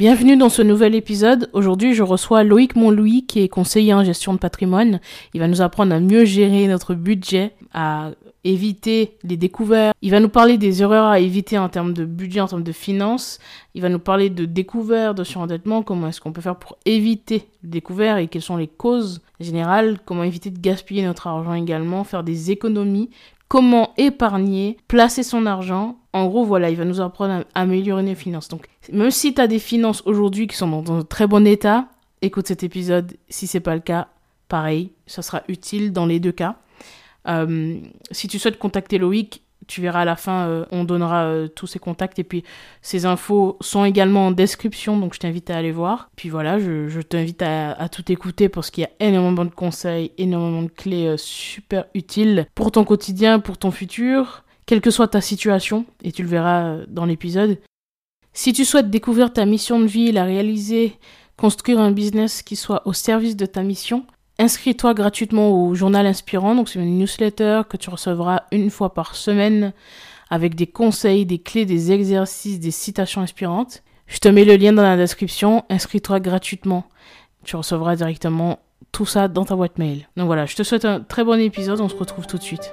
Bienvenue dans ce nouvel épisode. Aujourd'hui, je reçois Loïc Montlouis qui est conseiller en gestion de patrimoine. Il va nous apprendre à mieux gérer notre budget, à éviter les découvertes. Il va nous parler des erreurs à éviter en termes de budget, en termes de finances. Il va nous parler de découvertes, de surendettement, comment est-ce qu'on peut faire pour éviter les découvertes et quelles sont les causes générales, comment éviter de gaspiller notre argent également, faire des économies, comment épargner, placer son argent. En gros, voilà, il va nous apprendre à améliorer nos finances. Donc, même si tu as des finances aujourd'hui qui sont dans un très bon état, écoute cet épisode. Si c'est pas le cas, pareil, ça sera utile dans les deux cas. Euh, si tu souhaites contacter Loïc, tu verras à la fin, euh, on donnera euh, tous ses contacts et puis ces infos sont également en description, donc je t'invite à aller voir. Puis voilà, je, t'invite à, tout écouter parce qu'il y a énormément de conseils, énormément de clés euh, super utiles pour ton quotidien, pour ton futur, quelle que soit ta situation, et tu le verras dans l'épisode. Si tu souhaites découvrir ta mission de vie, la réaliser, construire un business qui soit au service de ta mission, Inscris-toi gratuitement au journal inspirant. Donc, c'est une newsletter que tu recevras une fois par semaine avec des conseils, des clés, des exercices, des citations inspirantes. Je te mets le lien dans la description. Inscris-toi gratuitement. Tu recevras directement tout ça dans ta boîte mail. Donc voilà, je te souhaite un très bon épisode. On se retrouve tout de suite.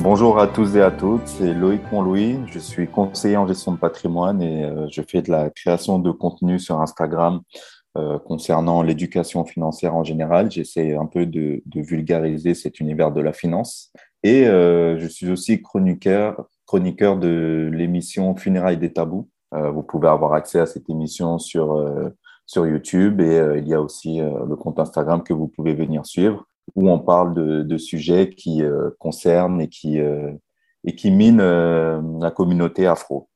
Bonjour à tous et à toutes, c'est Loïc Montlouis, je suis conseiller en gestion de patrimoine et euh, je fais de la création de contenu sur Instagram euh, concernant l'éducation financière en général. J'essaie un peu de, vulgariser cet univers de la finance et euh, je suis aussi chroniqueur, chroniqueur de l'émission Funérailles des tabous. vous pouvez avoir accès à cette émission sur, sur YouTube et il y a aussi le compte Instagram que vous pouvez venir suivre où on parle de, sujets qui euh, concernent et qui, euh, et qui minent euh, la communauté afro.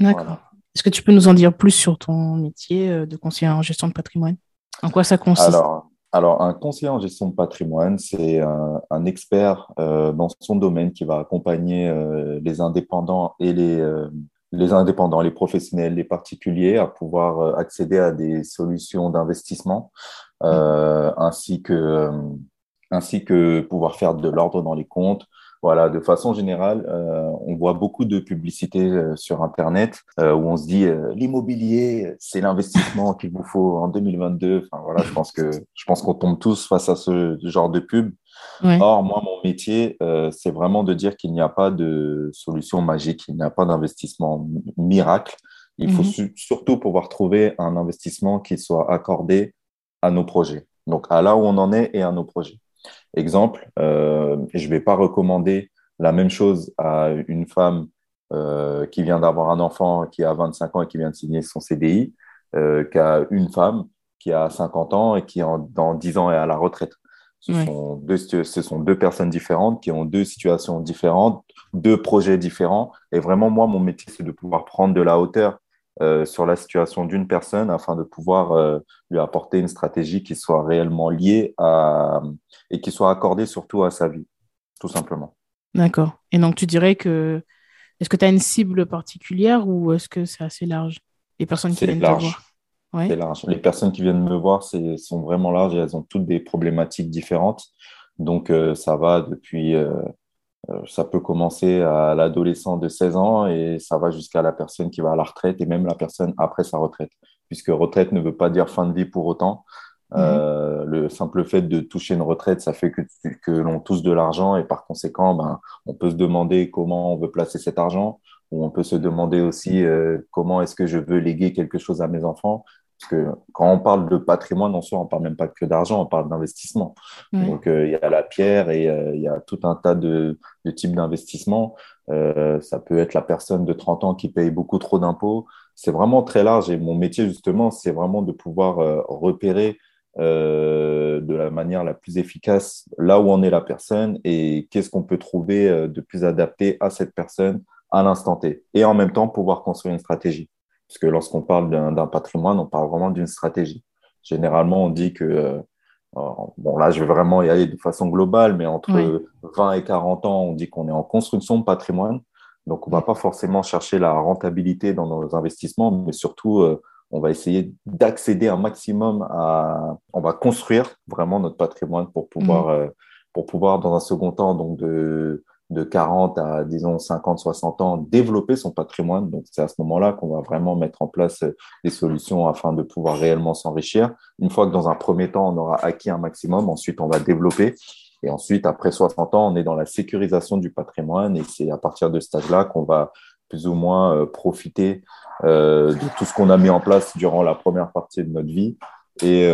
D'accord. Est-ce que tu peux nous en dire plus sur ton métier de conseiller en gestion de patrimoine? En quoi ça consiste? Alors, alors, un conseiller en gestion de patrimoine, c'est un, expert dans son domaine qui va accompagner les indépendants et les, les indépendants, les professionnels, les particuliers à pouvoir accéder à des solutions d'investissement ainsi que ainsi que pouvoir faire de l'ordre dans les comptes. Voilà, de façon générale, euh, on voit beaucoup de publicités euh, sur Internet euh, où on se dit l'immobilier, c'est l'investissement qu'il vous faut en 2022. Enfin voilà, je pense que je pense qu'on tombe tous face à ce genre de pub. Or, moi, mon métier, c'est vraiment de dire qu'il n'y a pas de solution magique, il n'y a pas d'investissement miracle. Il faut mhm. surtout pouvoir trouver un investissement qui soit accordé à nos projets. Donc, à là où on en est et à nos projets. Exemple, euh, je ne vais pas recommander la même chose à une femme euh, qui vient d'avoir un enfant qui a 25 ans et qui vient de signer son CDI euh, qu'à une femme qui a 50 ans et qui dans 10 ans est à la retraite. Ce, sont deux, ce sont deux personnes différentes qui ont deux situations différentes, deux projets différents. Et vraiment, moi, mon métier, c'est de pouvoir prendre de la hauteur euh, sur la situation d'une personne afin de pouvoir euh, lui apporter une stratégie qui soit réellement liée à, et qui soit accordée surtout à sa vie, tout simplement. D'accord. Et donc, tu dirais que. Est-ce que tu as une cible particulière ou est-ce que c'est assez large? Les personnes qui viennent large. te voir C'est large. Les personnes qui viennent me voir sont vraiment larges et elles ont toutes des problématiques différentes. Donc, euh, ça va depuis ça peut commencer à l'adolescent de 16 ans et ça va jusqu'à la personne qui va à la retraite et même la personne après sa retraite, puisque retraite ne veut pas dire fin de vie pour autant. Euh, mhm. le simple fait de toucher une retraite, ça fait que, que l'on touche de l'argent et par conséquent, ben, on peut se demander comment on veut placer cet argent ou on peut se demander aussi euh, comment est-ce que je veux léguer quelque chose à mes enfants parce que quand on parle de patrimoine en soi, on ne parle même pas que d'argent, on parle d'investissement. Donc, euh, il y a la pierre et euh, il y a tout un tas de, types d'investissements. Euh, ça peut être la personne de 30 ans qui paye beaucoup trop d'impôts. C'est vraiment très large et mon métier, justement, c'est vraiment de pouvoir repérer de la manière la plus efficace là où en est la personne et qu'est-ce qu'on peut trouver de plus adapté à cette personne à l'instant T. Et en même temps, pouvoir construire une stratégie. Parce que lorsqu'on parle d'un patrimoine, on parle vraiment d'une stratégie. Généralement, on dit que bon, là, je vais vraiment y aller de façon globale, mais entre 20 et 40 ans, on dit qu'on est en construction de patrimoine. Donc, on ne va pas forcément chercher la rentabilité dans nos investissements, mais surtout, euh, on va essayer d'accéder un maximum à. On va construire vraiment notre patrimoine pour pouvoir, mm. euh, pour pouvoir dans un second temps, donc de, de 40 à, disons, 50, 60 ans, développer son patrimoine. Donc, c'est à ce moment-là qu'on va vraiment mettre en place euh, des solutions afin de pouvoir réellement s'enrichir. Une fois que dans un premier temps, on aura acquis un maximum, ensuite, on va développer. Et ensuite, après 60 ans, on est dans la sécurisation du patrimoine et c'est à partir de ce stade-là qu'on va plus ou moins euh, profiter euh, de tout ce qu'on a mis en place durant la première partie de notre vie et,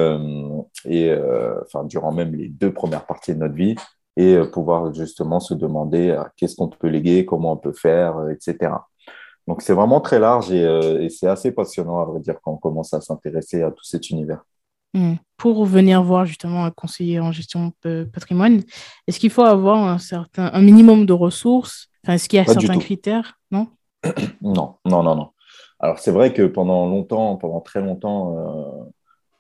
et enfin durant même les deux premières parties de notre vie et euh, pouvoir justement se demander euh, qu'est-ce qu'on peut léguer, comment on peut faire, euh, etc. Donc c'est vraiment très large et, c'est assez passionnant à vrai dire quand on commence à s'intéresser à tout cet univers. Hmm. Pour venir voir justement un conseiller en gestion patrimoine, est-ce qu'il faut avoir un certain un minimum de ressources? Est-ce qu'il y a certains critères? Non? Non, non, non, non. Alors c'est vrai que pendant longtemps, pendant très longtemps, euh,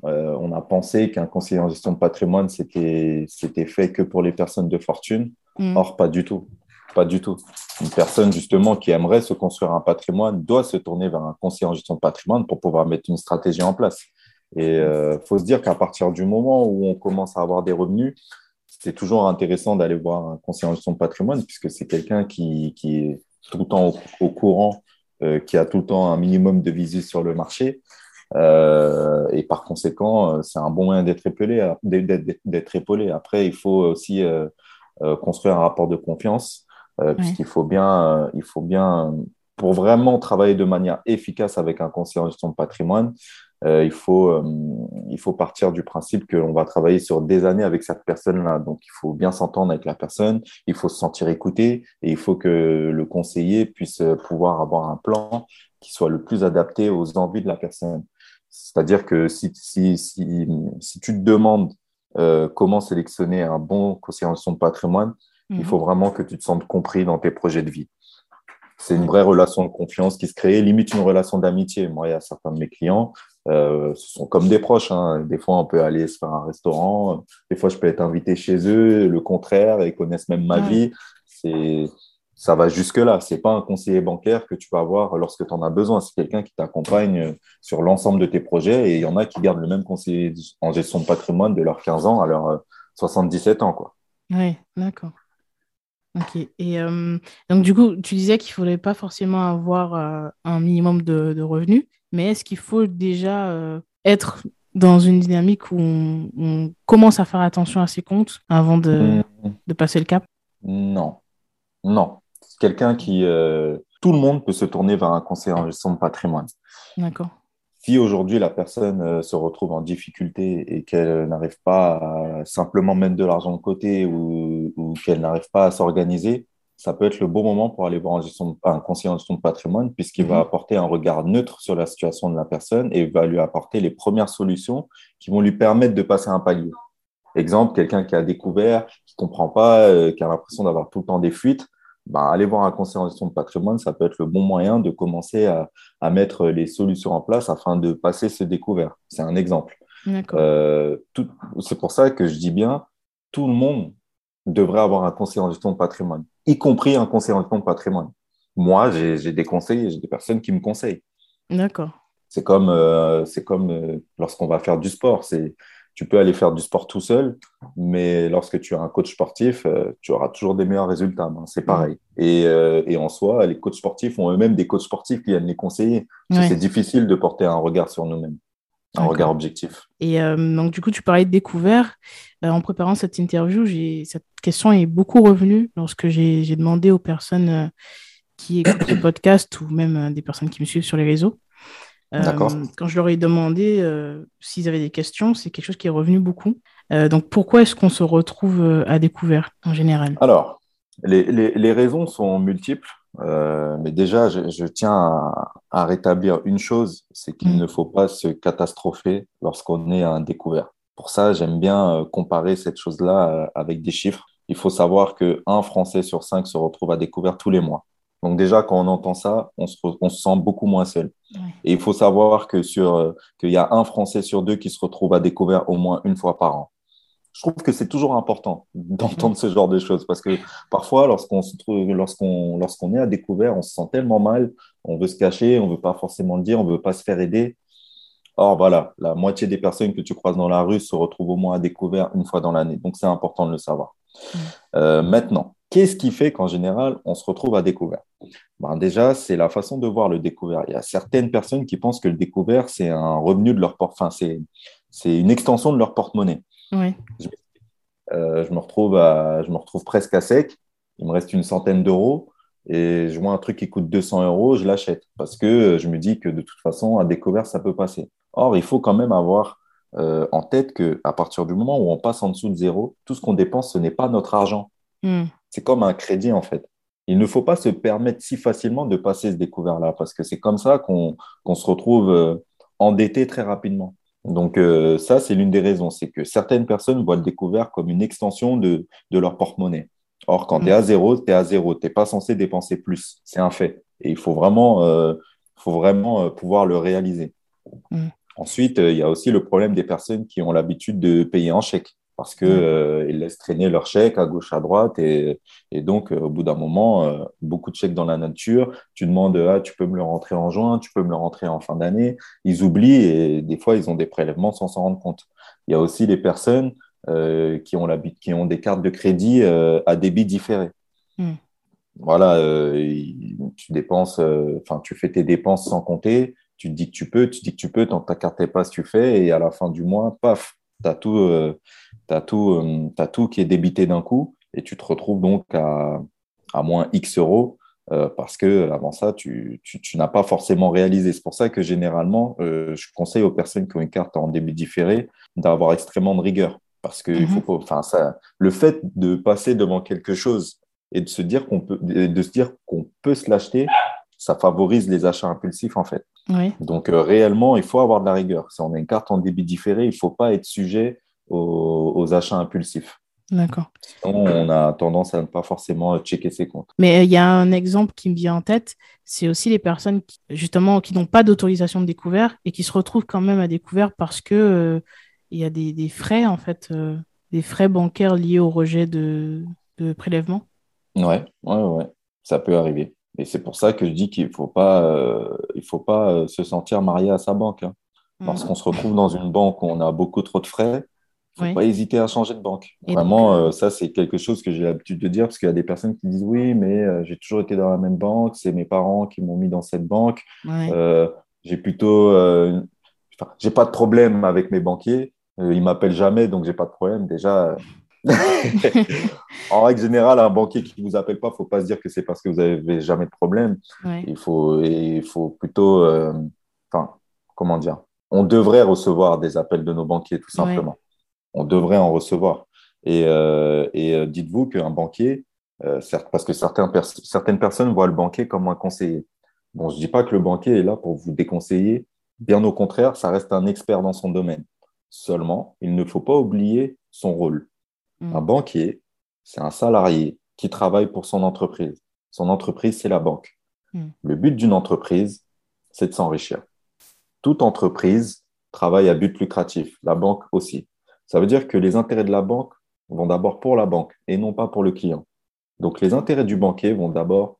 on a pensé qu'un conseiller en gestion de patrimoine, c'était fait que pour les personnes de fortune. Mm. Or, pas du tout. Pas du tout. Une personne, justement, qui aimerait se construire un patrimoine doit se tourner vers un conseiller en gestion de patrimoine pour pouvoir mettre une stratégie en place. Et il euh, faut se dire qu'à partir du moment où on commence à avoir des revenus, c'est toujours intéressant d'aller voir un conseiller en gestion de patrimoine puisque c'est quelqu'un qui, est tout le temps au, courant, euh, qui a tout le temps un minimum de visu sur le marché euh, et par conséquent, euh, c'est un bon moyen d'être épaulé, d'être épaulé. Après, il faut aussi euh, construire un rapport de confiance, puisqu'il faut bien, il faut bien, pour vraiment travailler de manière efficace avec un conseiller en gestion de patrimoine, il, faut, il faut partir du principe qu'on va travailler sur des années avec cette personne-là. Donc, il faut bien s'entendre avec la personne, il faut se sentir écouté et il faut que le conseiller puisse pouvoir avoir un plan qui soit le plus adapté aux envies de la personne. C'est-à-dire que si, si, si, si, tu te demandes euh, comment sélectionner un bon conseiller en gestion de patrimoine, il mhm. faut vraiment que tu te sentes compris dans tes projets de vie. C'est une vraie relation de confiance qui se crée, limite une relation d'amitié. Moi, il y a certains de mes clients, euh, ce sont comme des proches. Hein. Des fois, on peut aller se faire un restaurant. Des fois, je peux être invité chez eux. Le contraire, ils connaissent même ma vie. C'est ça va jusque-là. Ce n'est pas un conseiller bancaire que tu vas avoir lorsque tu en as besoin. C'est quelqu'un qui t'accompagne sur l'ensemble de tes projets. Et il y en a qui gardent le même conseiller en gestion de patrimoine de leurs 15 ans à leurs 77 ans. Quoi. Oui, d'accord. Ok. Et euh, donc, du coup, tu disais qu'il ne faudrait pas forcément avoir euh, un minimum de, revenus, mais est-ce qu'il faut déjà euh, être dans une dynamique où on, commence à faire attention à ses comptes avant de, mmh. de passer le cap? Non. Non quelqu'un qui. Euh, tout le monde peut se tourner vers un conseiller en gestion de patrimoine. D'accord. Si aujourd'hui la personne euh, se retrouve en difficulté et qu'elle n'arrive pas à simplement mettre de l'argent de côté ou, qu'elle n'arrive pas à s'organiser, ça peut être le bon moment pour aller voir un, conseiller en gestion de patrimoine puisqu'il va mhm. apporter un regard neutre sur la situation de la personne et va lui apporter les premières solutions qui vont lui permettre de passer un palier. Exemple, quelqu'un qui a découvert, qui comprend pas, euh, qui a l'impression d'avoir tout le temps des fuites, bah, aller voir un conseiller en gestion de patrimoine, ça peut être le bon moyen de commencer à, à mettre les solutions en place afin de passer ce découvert. C'est un exemple. Euh, c'est pour ça que je dis bien, tout le monde devrait avoir un conseiller en gestion de patrimoine, y compris un conseiller en gestion de patrimoine. Moi, j'ai des conseils, j'ai des personnes qui me conseillent. D'accord. C'est comme, euh, c'est comme euh, lorsqu'on va faire du sport. C'est tu peux aller faire du sport tout seul, mais lorsque tu as un coach sportif, euh, tu auras toujours des meilleurs résultats. Ben, c'est pareil. Et, euh, et, en soi, les coachs sportifs ont eux-mêmes des coachs sportifs qui viennent les conseiller. C'est difficile de porter un regard sur nous-mêmes, un regard objectif. Et euh, donc, du coup, tu parlais de découvert. en préparant cette interview, cette question est beaucoup revenue lorsque j'ai demandé aux personnes qui écoutent ce podcast ou même des personnes qui me suivent sur les réseaux euh, quand je leur ai demandé euh, s'ils avaient des questions, c'est quelque chose qui est revenu beaucoup. Euh, donc pourquoi est-ce qu'on se retrouve à découvert en général? Alors, les, les, les, raisons sont multiples, mais déjà, je, je tiens à, à, rétablir une chose, c'est qu'il mm. ne faut pas se catastropher lorsqu'on est à un découvert. Pour ça, j'aime bien comparer cette chose-là avec des chiffres. Il faut savoir qu'un Français sur cinq se retrouve à découvert tous les mois. Donc déjà, quand on entend ça, on se, sent beaucoup moins seul. Et il faut savoir que sur qu'il y a un Français sur deux qui se retrouve à découvert au moins une fois par an. Je trouve que c'est toujours important d'entendre ce genre de choses parce que parfois, lorsqu'on lorsqu'on, lorsqu'on est à découvert, on se sent tellement mal, on veut se cacher, on veut pas forcément le dire, on veut pas se faire aider. Or, voilà, la moitié des personnes que tu croises dans la rue se retrouvent au moins à découvert une fois dans l'année. Donc, c'est important de le savoir. Euh, maintenant, qu'est-ce qui fait qu'en général, on se retrouve à découvert? Ben Déjà, c'est la façon de voir le découvert. Il y a certaines personnes qui pensent que le découvert, c'est un revenu de leur porte enfin, c'est, c'est une extension de leur porte-monnaie. Oui. Euh, je, me retrouve à, je me retrouve presque à sec. Il me reste une centaine d'euros et je vois un truc qui coûte 200 euros, je l'achète parce que je me dis que de toute façon, à découvert, ça peut passer. Or, il faut quand même avoir euh, en tête qu'à partir du moment où on passe en dessous de zéro, tout ce qu'on dépense, ce n'est pas notre argent. Hmm. C'est comme un crédit, en fait. Il ne faut pas se permettre si facilement de passer ce découvert-là, parce que c'est comme ça qu'on se retrouve euh, endetté très rapidement. Donc euh, ça, c'est l'une des raisons, c'est que certaines personnes voient le découvert comme une extension de, leur porte-monnaie. Or, quand tu es à hmm. zéro, tu es à zéro. Tu n'es pas censé dépenser plus. C'est un fait. Et il faut vraiment, faut vraiment pouvoir le réaliser. Hmm. Ensuite, euh, il y a aussi le problème des personnes qui ont l'habitude de payer en chèque parce qu'ils mm. euh, laissent traîner leurs chèques à gauche, à droite. Et, donc, euh, au bout d'un moment, beaucoup de chèques dans la nature. Tu demandes, ah, tu peux me le rentrer en juin, tu peux me le rentrer en fin d'année. Ils oublient et des fois, ils ont des prélèvements sans s'en rendre compte. Il y a aussi les personnes qui, ont qui ont des cartes de crédit à débit différé. Mm. Voilà, tu dépenses, enfin, tu fais tes dépenses sans compter tu te dis que tu peux, tu dis que tu peux, tant que ta carte passe, tu fais, et à la fin du mois, paf, tu as, tout, euh, tout, euh, tout qui est débité d'un coup, et tu te retrouves donc à, à moins X euros, euh, parce que avant ça, tu, tu, n'as pas forcément réalisé. C'est pour ça que généralement, je conseille aux personnes qui ont une carte en débit différé d'avoir extrêmement de rigueur. Parce que faut mhm. ça, le fait de passer devant quelque chose et de se dire qu'on peut, de se dire qu'on peut se l'acheter, ça favorise les achats impulsifs en fait. Donc euh, réellement, il faut avoir de la rigueur. Si on a une carte en débit différé, il ne faut pas être sujet aux, achats impulsifs. D'accord. Sinon, on a tendance à ne pas forcément checker ses comptes. Mais euh, il y a un exemple qui me vient en tête, c'est aussi les personnes qui, justement qui n'ont pas d'autorisation de découvert et qui se retrouvent quand même à découvert parce que euh, il y a des, frais en fait, des frais bancaires liés au rejet de, de prélèvement. Ouais, ouais, ouais, ça peut arriver. Et c'est pour ça que je dis qu'il ne faut pas, euh, il faut pas euh, se sentir marié à sa banque. Hein. Mm. Lorsqu'on se retrouve dans une banque où on a beaucoup trop de frais, il ne faut pas hésiter à changer de banque. Vraiment, euh, ça, c'est quelque chose que j'ai l'habitude de dire parce qu'il y a des personnes qui disent oui, mais j'ai toujours été dans la même banque, c'est mes parents qui m'ont mis dans cette banque. j'ai plutôt. j'ai pas de problème avec mes banquiers. ils m'appellent jamais, donc j'ai pas de problème. Déjà, en règle générale, un banquier qui ne vous appelle pas, il ne faut pas se dire que c'est parce que vous n'avez jamais de problème. Il, faut, il faut plutôt, euh, enfin, comment dire, on devrait recevoir des appels de nos banquiers, tout simplement. On devrait en recevoir. Et, euh, et euh, dites-vous qu'un banquier, certes, parce que certaines, certaines personnes voient le banquier comme un conseiller. Bon, je ne dis pas que le banquier est là pour vous déconseiller. Bien au contraire, ça reste un expert dans son domaine. Seulement, il ne faut pas oublier son rôle. Un mm. banquier, c'est un salarié qui travaille pour son entreprise. Son entreprise, c'est la banque. Mm. Le but d'une entreprise, c'est de s'enrichir. Toute entreprise travaille à but lucratif, la banque aussi. Ça veut dire que les intérêts de la banque vont d'abord pour la banque et non pas pour le client. Donc les intérêts du banquier vont d'abord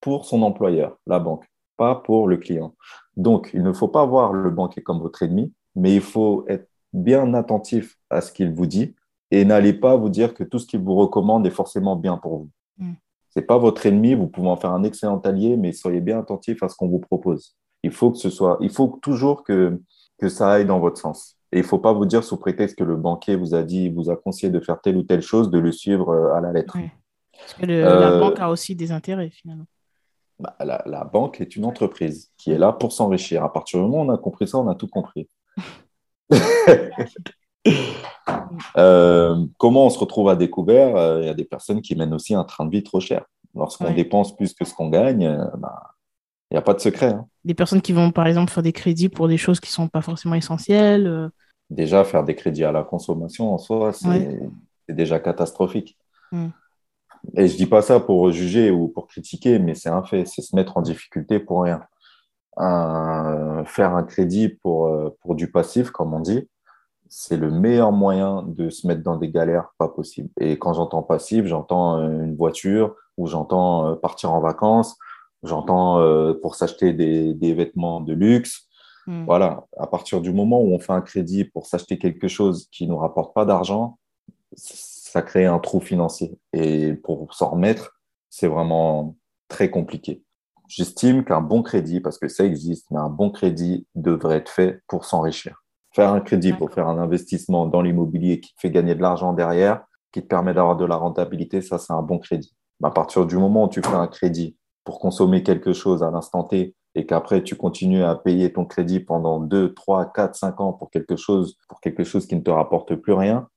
pour son employeur, la banque, pas pour le client. Donc il ne faut pas voir le banquier comme votre ennemi, mais il faut être bien attentif à ce qu'il vous dit et n'allez pas vous dire que tout ce qu'il vous recommande est forcément bien pour vous. Mm. Ce n'est pas votre ennemi, vous pouvez en faire un excellent allié, mais soyez bien attentif à ce qu'on vous propose. Il faut que ce soit, il faut toujours que, que ça aille dans votre sens. Et il ne faut pas vous dire sous prétexte que le banquier vous a dit, vous a conseillé de faire telle ou telle chose, de le suivre euh, à la lettre. Parce que la euh, banque a aussi des intérêts finalement. Bah, la, la, banque est une entreprise qui est là pour s'enrichir. À partir du moment où on a compris ça, on a tout compris. Euh, comment on se retrouve à découvert euh, Il y a des personnes qui mènent aussi un train de vie trop cher. Lorsqu'on dépense plus que ce qu'on gagne, euh, bah, il n'y a pas de secret. Hein. Des personnes qui vont, par exemple, faire des crédits pour des choses qui ne sont pas forcément essentielles. Déjà, faire des crédits à la consommation en soi, c'est déjà catastrophique. Mm. Et je dis pas ça pour juger ou pour critiquer, mais c'est un fait, c'est se mettre en difficulté pour rien. faire un crédit pour, pour du passif, comme on dit, c'est le meilleur moyen de se mettre dans des galères pas possibles. Et quand j'entends passif, j'entends euh, une voiture ou j'entends euh, partir en vacances, j'entends pour s'acheter des, des, vêtements de luxe. Hmm. Voilà, à partir du moment où on fait un crédit pour s'acheter quelque chose qui ne nous rapporte pas d'argent, ça crée un trou financier. Et pour s'en remettre, c'est vraiment très compliqué. J'estime qu'un bon crédit, parce que ça existe, mais un bon crédit devrait être fait pour s'enrichir. Faire un crédit pour faire un investissement dans l'immobilier qui te fait gagner de l'argent derrière, qui te permet d'avoir de la rentabilité, ça, c'est un bon crédit. à partir du moment où tu fais un crédit pour consommer quelque chose à l'instant T et qu'après tu continues à payer ton crédit pendant 2, 3, 4, 5 ans pour quelque chose, pour quelque chose qui ne te rapporte plus rien,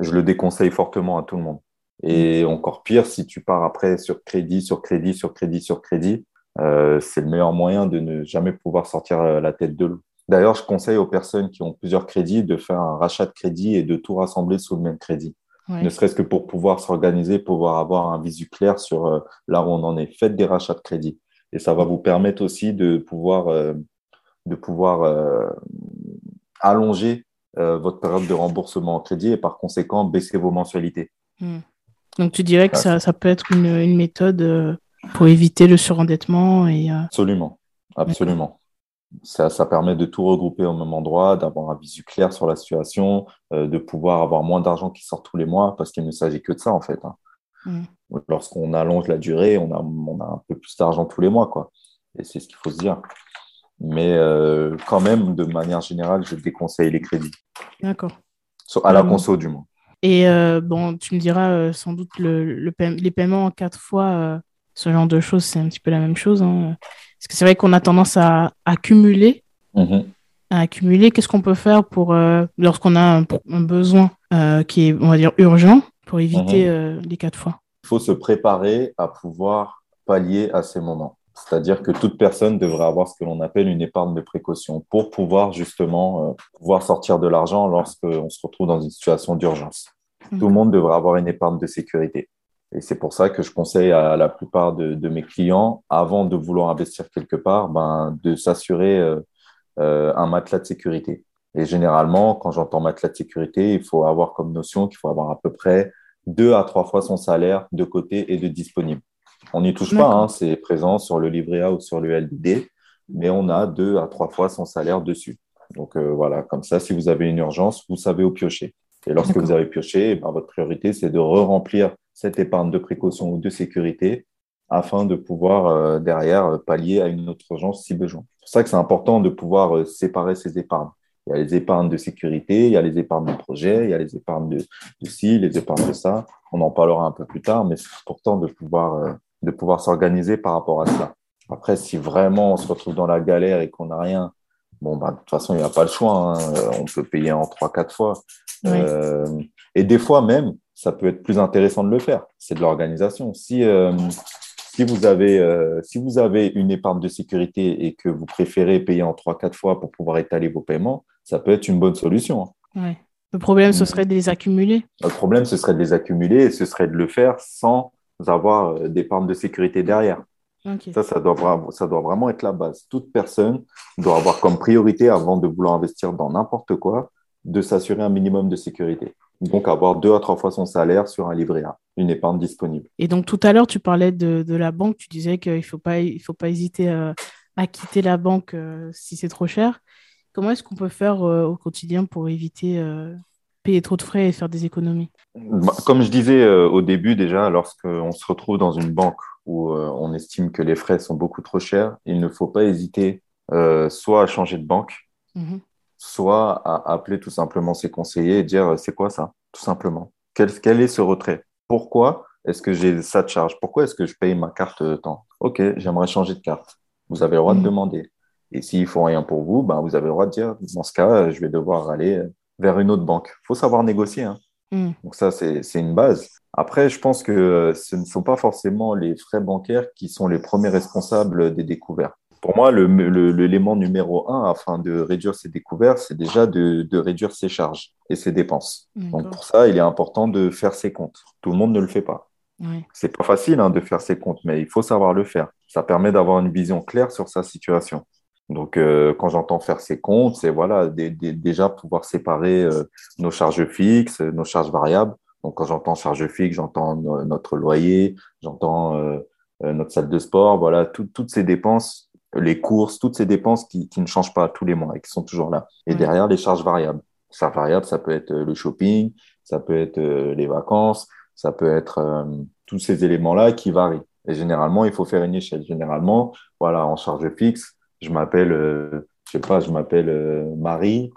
je le déconseille fortement à tout le monde. Et encore pire, si tu pars après sur crédit, sur crédit, sur crédit, sur crédit, euh, c'est le meilleur moyen de ne jamais pouvoir sortir euh, la tête de l'eau. D'ailleurs, je conseille aux personnes qui ont plusieurs crédits de faire un rachat de crédit et de tout rassembler sous le même crédit. Ne serait-ce que pour pouvoir s'organiser, pouvoir avoir un visu clair sur euh, là où on en est. Faites des rachats de crédit. Et ça va vous permettre aussi de pouvoir, de pouvoir allonger euh, votre période de remboursement en crédit et par conséquent baisser vos mensualités. Hmm. Donc tu dirais que ça, ça peut être une, une méthode euh, pour éviter le surendettement et, euh, Absolument, absolument. Ça, ça, permet de tout regrouper au même endroit, d'avoir un visu clair sur la situation, de pouvoir avoir moins d'argent qui sort tous les mois, parce qu'il ne s'agit que de ça en fait. Hein. Hmm. Lorsqu'on allonge la durée, on a, on a un peu plus d'argent tous les mois. Quoi. Et c'est ce qu'il faut se dire. Mais euh, quand même, de manière générale, je déconseille les crédits. D'accord. À la conso, du moins. Et euh, bon, tu me diras euh, sans doute le, les paiements en quatre fois, ce genre de choses, c'est un petit peu la même chose. Hein. Parce que c'est vrai qu'on a tendance à accumuler. Mm-hmm. À accumuler, qu'est-ce qu'on peut faire pour lorsqu'on a un, besoin qui est, on va dire, urgent pour éviter mm-hmm. les quatre fois? Il faut se préparer à pouvoir pallier à ces moments. C'est-à-dire que toute personne devrait avoir ce que l'on appelle une épargne de précaution pour pouvoir justement euh, pouvoir sortir de l'argent lorsqu'on se retrouve dans une situation d'urgence. Tout le monde devrait avoir une épargne de sécurité. Et c'est pour ça que je conseille à la plupart de, mes clients, avant de vouloir investir quelque part, ben, de s'assurer euh, euh, un matelas de sécurité. Et généralement, quand j'entends matelas de sécurité, il faut avoir comme notion qu'il faut avoir à peu près deux à trois fois son salaire de côté et de disponible. On n'y touche pas, hein, c'est présent sur le livret A ou sur le LDD, mais on a deux à trois fois son salaire dessus. Donc euh, voilà, comme ça, si vous avez une urgence, vous savez où piocher. Et lorsque vous avez pioché, eh ben, votre priorité, c'est de re-remplir cette épargne de précaution ou de sécurité afin de pouvoir euh, derrière pallier à une autre urgence si besoin. C'est pour ça que c'est important de pouvoir euh, séparer ces épargnes. Il y a les épargnes de sécurité, il y a les épargnes de projet, il y a les épargnes de, de ci, les épargnes de ça. On en parlera un peu plus tard, mais c'est important de pouvoir de pouvoir s'organiser par rapport à cela. Après, si vraiment on se retrouve dans la galère et qu'on n'a rien, bon, bah, de toute façon, il n'y a pas le choix. Hein. On peut payer en trois, quatre fois. Euh, et des fois même, ça peut être plus intéressant de le faire. C'est de l'organisation. Si, euh, si, vous avez, euh, si vous avez une épargne de sécurité et que vous préférez payer en trois, quatre fois pour pouvoir étaler vos paiements, ça peut être une bonne solution. Hein. Le problème, ce serait de les accumuler. Le problème, ce serait de les accumuler et ce serait de le faire sans avoir euh, d'épargne de sécurité derrière. Ça, ça doit, ça doit vraiment être la base. Toute personne doit avoir comme priorité, avant de vouloir investir dans n'importe quoi, de s'assurer un minimum de sécurité. Donc, avoir deux à trois fois son salaire sur un livret A, une épargne disponible. Et donc, tout à l'heure, tu parlais de, de, la banque. Tu disais qu'il ne faut pas, il faut pas hésiter euh, à quitter la banque euh, si c'est trop cher. Comment est-ce qu'on peut faire au quotidien pour éviter payer trop de frais et faire des économies? Bah, Comme je disais euh, au début déjà, lorsqu'on se retrouve dans une banque où euh, on estime que les frais sont beaucoup trop chers, il ne faut pas hésiter euh, soit à changer de banque, mhm. soit à appeler tout simplement ses conseillers et dire c'est quoi ça, tout simplement. Quel, quel est ce retrait? Pourquoi est-ce que j'ai ça de charge? Pourquoi est-ce que je paye ma carte temps? Ok, j'aimerais changer de carte. Vous avez le droit de mhm. demander. Et s'ils font rien pour vous, ben, vous avez le droit de dire, dans ce cas, je vais devoir aller vers une autre banque. Il faut savoir négocier. Hein. Hmm. Donc ça, c'est une base. Après, je pense que ce ne sont pas forcément les frais bancaires qui sont les premiers responsables des découvertes. Pour moi, l'élément numéro un afin de réduire ses découvertes, c'est déjà de, de, réduire ses charges et ses dépenses. Donc pour ça, il est important de faire ses comptes. Tout le monde ne le fait pas. Oui. C'est pas facile hein, de faire ses comptes, mais il faut savoir le faire. Ça permet d'avoir une vision claire sur sa situation. Donc, euh, quand j'entends faire ses comptes, c'est voilà, déjà pouvoir séparer euh, nos charges fixes, nos charges variables. Donc, quand j'entends charges fixes, j'entends notre loyer, j'entends euh, notre salle de sport, voilà, toutes ces dépenses, les courses, toutes ces dépenses qui, qui, ne changent pas tous les mois et qui sont toujours là. Et derrière, les charges variables. Charges variables, ça peut être le shopping, ça peut être les vacances, ça peut être tous ces éléments-là qui varient. Et généralement, il faut faire une échelle. Généralement, voilà, en charge fixe, je m'appelle, euh, je sais pas, je m'appelle euh, Marie,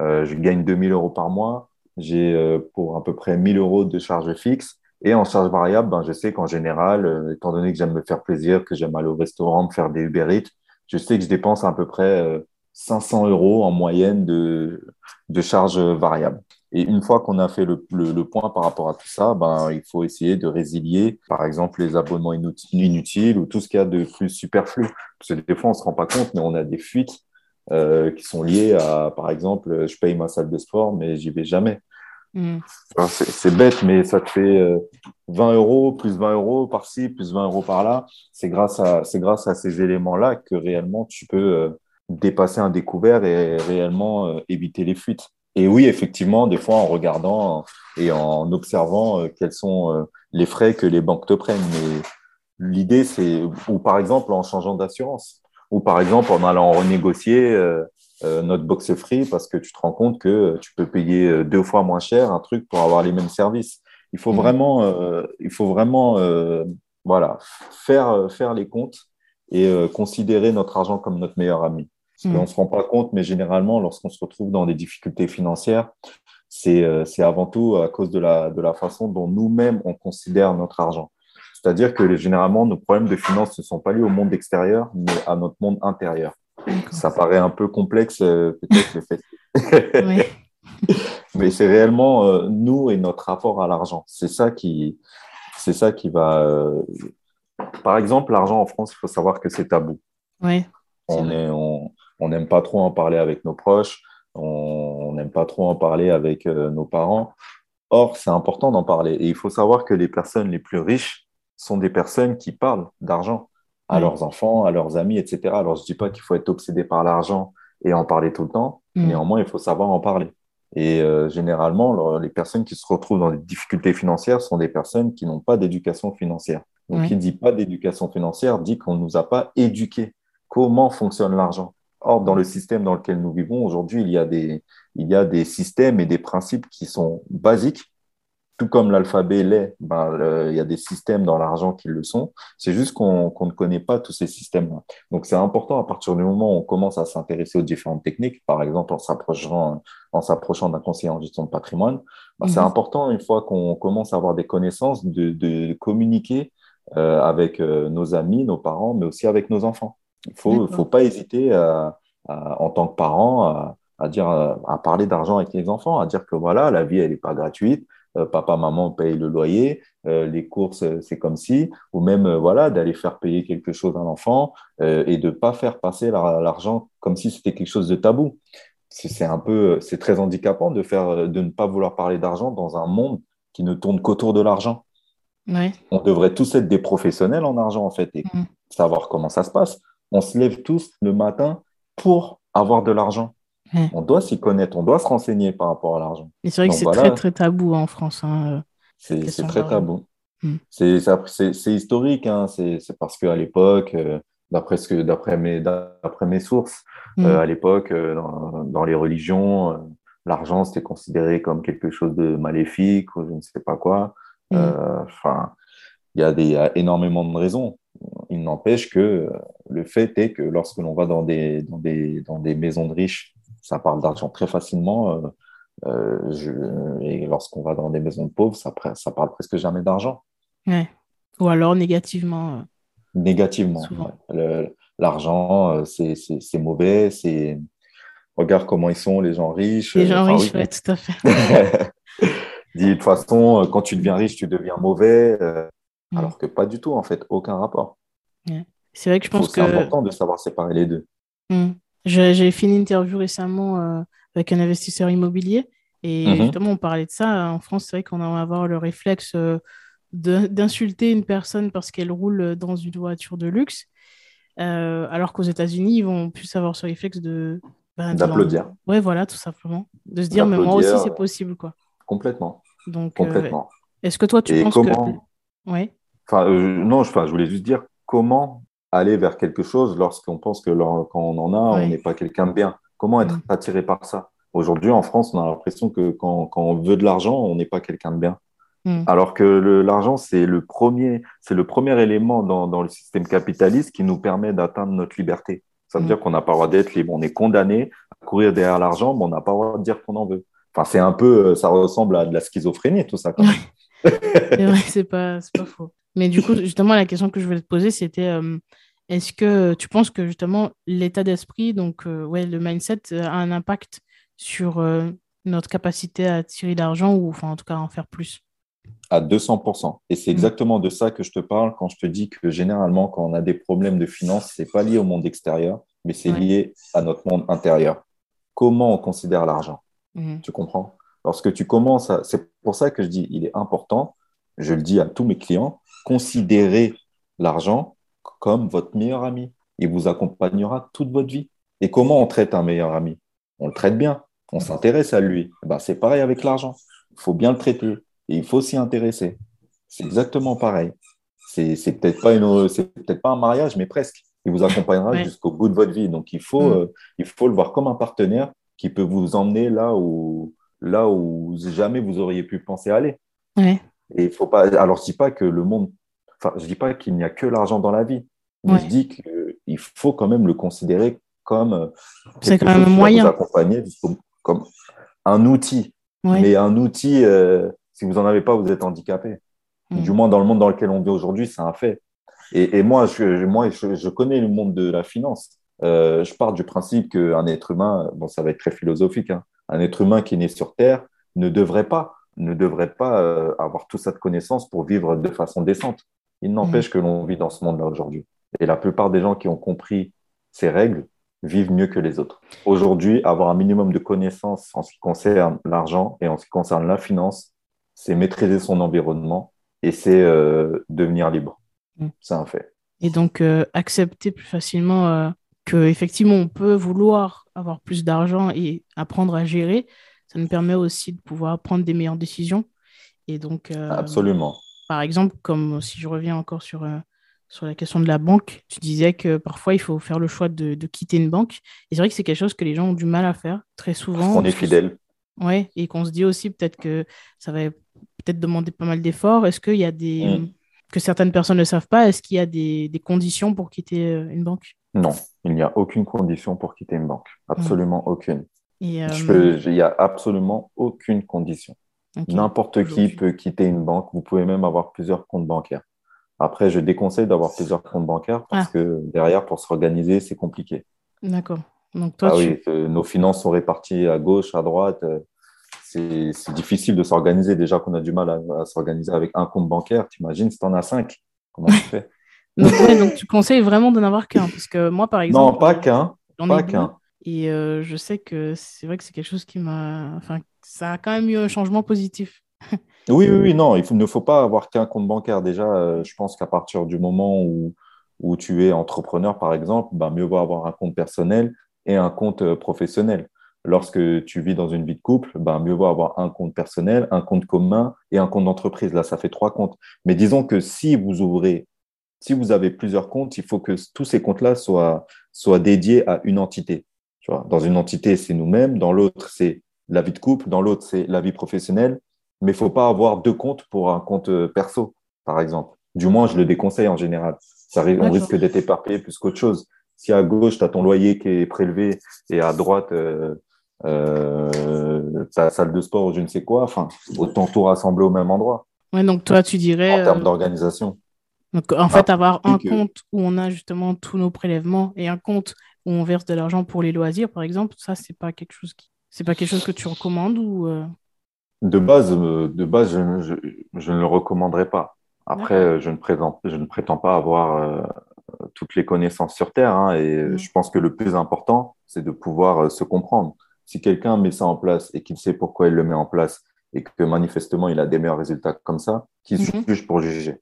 euh, je gagne 2000 euros par mois, j'ai pour à peu près 1000 euros de charge fixe. Et en charge variable, ben, je sais qu'en général, étant donné que j'aime me faire plaisir, que j'aime aller au restaurant, me faire des Uber Eats, je sais que je dépense à peu près 500 euros en moyenne de, de charges variables. Et une fois qu'on a fait le, le, point par rapport à tout ça, ben, il faut essayer de résilier, par exemple, les abonnements inutiles, ou tout ce qu'il y a de plus superflu. Parce que des fois, on ne se rend pas compte, mais on a des fuites euh, qui sont liées à, par exemple, je paye ma salle de sport, mais j'y vais jamais. Mm. C'est bête, mais ça te fait 20 euh, euros, plus 20 euros par-ci, plus 20 euros par-là. C'est grâce, à, grâce à ces éléments-là que réellement tu peux euh, dépasser un découvert et réellement éviter les fuites. Et oui, effectivement, des fois, en regardant et en observant euh, quels sont euh, les frais que les banques te prennent. Mais l'idée, c'est, ou par exemple, en changeant d'assurance, ou par exemple, en allant renégocier euh, notre box free parce que tu te rends compte que tu peux payer deux fois moins cher un truc pour avoir les mêmes services. Il faut mmh. vraiment, il faut vraiment, voilà, faire, faire les comptes et considérer notre argent comme notre meilleur ami. On mm. ne se rend pas compte, mais généralement, lorsqu'on se retrouve dans des difficultés financières, euh, c'est avant tout à cause de la, de la façon dont nous-mêmes on considère notre argent. C'est-à-dire que généralement, nos problèmes de finances ne sont pas liés au monde extérieur, mais à notre monde intérieur. Ça paraît un peu complexe, euh, peut-être le fait. mais c'est réellement euh, nous et notre rapport à l'argent. C'est ça qui, c'est ça qui va. Par exemple, l'argent en France, il faut savoir que c'est tabou. Oui. On est, on, on n'aime pas trop en parler avec nos proches, on n'aime pas trop en parler avec euh, nos parents. Or, c'est important d'en parler. Et il faut savoir que les personnes les plus riches sont des personnes qui parlent d'argent à leurs enfants, à leurs amis, etc. Alors, je ne dis pas qu'il faut être obsédé par l'argent et en parler tout le temps. Mm. Néanmoins, il faut savoir en parler. Et euh, généralement, les personnes qui se retrouvent dans des difficultés financières sont des personnes qui n'ont pas d'éducation financière. Donc, qui ne dit pas d'éducation financière dit qu'on ne nous a pas éduqués. Comment fonctionne l'argent? Or, dans le système dans lequel nous vivons aujourd'hui, il, y a des, il y a des systèmes et des principes qui sont basiques. Tout comme l'alphabet l'est, ben, il y a des systèmes dans l'argent qui le sont. C'est juste qu'on ne connaît pas tous ces systèmes-là. Donc, c'est important à partir du moment où on commence à s'intéresser aux différentes techniques, par exemple en s'approchant, en s'approchant d'un conseiller en gestion de patrimoine, ben, c'est mhm. important, une fois qu'on commence à avoir des connaissances, de, de communiquer euh, avec euh, nos amis, nos parents, mais aussi avec nos enfants. Il ne faut, pas hésiter en tant que parent à, dire, à parler d'argent avec les enfants, à dire que voilà, la vie, elle n'est pas gratuite. Euh, papa, maman paye le loyer, euh, les courses, c'est comme si, ou même euh, voilà, d'aller faire payer quelque chose à l'enfant et de ne pas faire passer l'argent comme si c'était quelque chose de tabou. C'est un peu, c'est très handicapant de, faire, de ne pas vouloir parler d'argent dans un monde qui ne tourne qu'autour de l'argent. On devrait tous être des professionnels en argent, en fait, et mm. savoir comment ça se passe on se lève tous le matin pour avoir de l'argent. On doit s'y connaître, on doit se renseigner par rapport à l'argent. Et c'est vrai que c'est très, très tabou en France. Hein, euh, c'est très tabou. Hmm. C'est historique, hein. c'est parce qu'à l'époque, euh, d'après mes, mes sources, hmm. euh, à l'époque, dans, les religions, l'argent c'était considéré comme quelque chose de maléfique ou je ne sais pas quoi. Hmm. Enfin, il y, a des, y a énormément de raisons il n'empêche que le fait est que lorsque l'on va dans des, dans, des, dans des maisons de riches, ça parle d'argent très facilement. Euh, euh, et lorsqu'on va dans des maisons de pauvres, ça, ça parle presque jamais d'argent. Ou alors négativement. Euh, négativement. L'argent, c'est mauvais. C'est regarde comment ils sont, les gens riches. Les gens riches, oui, tout à fait. De toute façon, quand tu deviens riche, tu deviens mauvais. Mm. Alors que pas du tout, en fait, aucun rapport. C'est vrai que je pense que. C'est important de savoir séparer les deux. Hmm. J'ai fait une interview récemment euh, avec un investisseur immobilier et Mhm. justement on parlait de ça. En France, c'est vrai qu'on va avoir le réflexe euh, de- d'insulter une personne parce qu'elle roule dans une voiture de luxe, euh, alors qu'aux États-Unis, ils vont plus avoir ce réflexe de. ben, de leur- D'applaudir. Ouais, voilà, tout simplement. De se dire, mais moi aussi, c'est possible, quoi. Complètement. Donc, Complètement. est-ce que toi, tu Et penses comment. que. Ouais. Enfin, euh, non, je, enfin, je voulais juste dire comment aller vers quelque chose lorsqu'on pense que quand on en a, on n'est pas quelqu'un de bien. Comment être Mm. attiré par ça? Aujourd'hui, en France, on a l'impression que quand, quand on veut de l'argent, on n'est pas quelqu'un de bien. Mm. Alors que l'argent, c'est le premier, c'est le premier élément dans, dans le système capitaliste qui nous permet d'atteindre notre liberté. Ça veut Mm. dire qu'on n'a pas le droit d'être libre. On est condamné à courir derrière l'argent, mais on n'a pas le droit de dire qu'on en veut. Enfin, c'est un peu, euh, ça ressemble à de la schizophrénie, tout ça. quand même. C'est vrai, c'est pas, c'est pas faux. Mais du coup, justement, la question que je voulais te poser, c'était euh, est-ce que tu penses que justement l'état d'esprit, donc euh, ouais, le mindset euh, a un impact sur euh, notre capacité à tirer d'argent ou enfin en tout cas à en faire plus? À 200%. Et c'est Mm. exactement de ça que je te parle quand je te dis que généralement, quand on a des problèmes de finances, c'est pas lié au monde extérieur, mais c'est Ouais. lié à notre monde intérieur. Comment on considère l'argent? Mhm. Tu comprends? Lorsque tu commences à... C'est pour ça que je dis, il est important, je le dis à tous mes clients, considérez l'argent comme votre meilleur ami. Il vous accompagnera toute votre vie. Et comment on traite un meilleur ami? On le traite bien, on s'intéresse à lui. Eh ben, c'est pareil avec l'argent. Il faut bien le traiter et il faut s'y intéresser. C'est exactement pareil. C'est c'est peut-être pas une, c'est peut-être pas un mariage, mais presque. Il vous accompagnera Ouais. jusqu'au bout de votre vie. Donc il faut, Mm. euh, il faut le voir comme un partenaire qui peut vous emmener là où, là où jamais vous auriez pu penser aller. Ouais. Et il faut pas. Alors je dis pas que le monde, enfin je dis pas qu'il n'y a que l'argent dans la vie, mais Ouais. je dis qu'il faut quand même le considérer comme euh, C'est quand même un moyen. vous accompagner comme un outil. Ouais. Mais un outil, euh, si vous en avez pas, vous êtes handicapé. Mm. Du moins dans le monde dans lequel on vit aujourd'hui, c'est un fait. Et, et moi, je, je- moi je, je connais le monde de la finance. Euh, je pars du principe qu'un être humain, bon, ça va être très philosophique, hein, un être humain qui est né sur Terre ne devrait pas, ne devrait pas euh, avoir tout ça de connaissances pour vivre de façon décente. Il n'empêche que l'on vit dans ce monde-là aujourd'hui. Et la plupart des gens qui ont compris ces règles vivent mieux que les autres. Aujourd'hui, avoir un minimum de connaissances en ce qui concerne l'argent et en ce qui concerne la finance, c'est maîtriser son environnement et c'est euh, devenir libre. Mm. C'est un fait. Et donc euh, accepter plus facilement euh, que effectivement on peut vouloir avoir plus d'argent et apprendre à gérer, ça nous permet aussi de pouvoir prendre des meilleures décisions. Et donc, euh, Absolument. par exemple, comme si je reviens encore sur, euh, sur la question de la banque, tu disais que parfois il faut faire le choix de, de quitter une banque. Et c'est vrai que c'est quelque chose que les gens ont du mal à faire très souvent. On est parce que- fidèle. Ouais, et qu'on se dit aussi peut-être que ça va peut-être demander pas mal d'efforts. Est-ce qu'il y a des... Mm. que certaines personnes ne savent pas, est-ce qu'il y a des, des conditions pour quitter euh, une banque? Non, il n'y a aucune condition pour quitter une banque. Absolument aucune. Et, euh, Je peux- il n'y a absolument aucune condition. N'importe qui peut quitter une banque. Vous pouvez même avoir plusieurs comptes bancaires. Après, je déconseille d'avoir plusieurs comptes bancaires parce Ah. que derrière, pour s'organiser, c'est compliqué. D'accord. Donc toi, Ah tu... oui, euh, nos finances sont réparties à gauche, à droite. euh, C'est c'est difficile de s'organiser. Déjà qu'on a du mal à, à s'organiser avec un compte bancaire. T'imagines si t'en as cinq, comment tu fais? Donc, ouais, donc tu conseilles vraiment d'en avoir qu'un. Parce que moi, par Non, exemple, pas qu'un, j'en ai pas qu'un. Et je sais que c'est vrai que c'est quelque chose qui m'a... Enfin, ça a quand même eu un changement positif. Oui, oui, oui, non, il ne faut pas avoir qu'un compte bancaire. Déjà, je pense qu'à partir du moment où, où tu es entrepreneur, par exemple, ben, mieux vaut avoir un compte personnel et un compte professionnel. Lorsque tu vis dans une vie de couple, ben, mieux vaut avoir un compte personnel, un compte commun et un compte d'entreprise. Là, ça fait trois comptes. Mais disons que si vous ouvrez, si vous avez plusieurs comptes, il faut que tous ces comptes-là soient, soient dédiés à une entité. Tu vois, dans une entité, c'est nous-mêmes, dans l'autre, c'est la vie de couple, dans l'autre, c'est la vie professionnelle. Mais il faut pas avoir deux comptes pour un compte euh, perso, par exemple. Du moins, je le déconseille en général. Ça, on D'accord. risque d'être éparpillé plus qu'autre chose. Si à gauche, tu as ton loyer qui est prélevé et à droite, euh, euh, ta salle de sport ou je ne sais quoi, enfin, autant tout rassembler au même endroit Ouais, donc toi, tu dirais... en termes euh, d'organisation. Donc, en fait, avoir un compte où on a justement tous nos prélèvements et un compte où on verse de l'argent pour les loisirs, par exemple, ça, c'est pas quelque chose qui... C'est pas quelque chose que tu recommandes ou... euh, De base, euh, de base je, ne- je, je ne le recommanderais pas. Après, je ne, présente, je ne prétends pas avoir euh, toutes les connaissances sur Terre. Hein, et Mm. je pense que le plus important, c'est de pouvoir euh, se comprendre. Si quelqu'un met ça en place et qu'il sait pourquoi il le met en place et que manifestement il a des meilleurs résultats comme ça, qui se Mhm. juge pour juger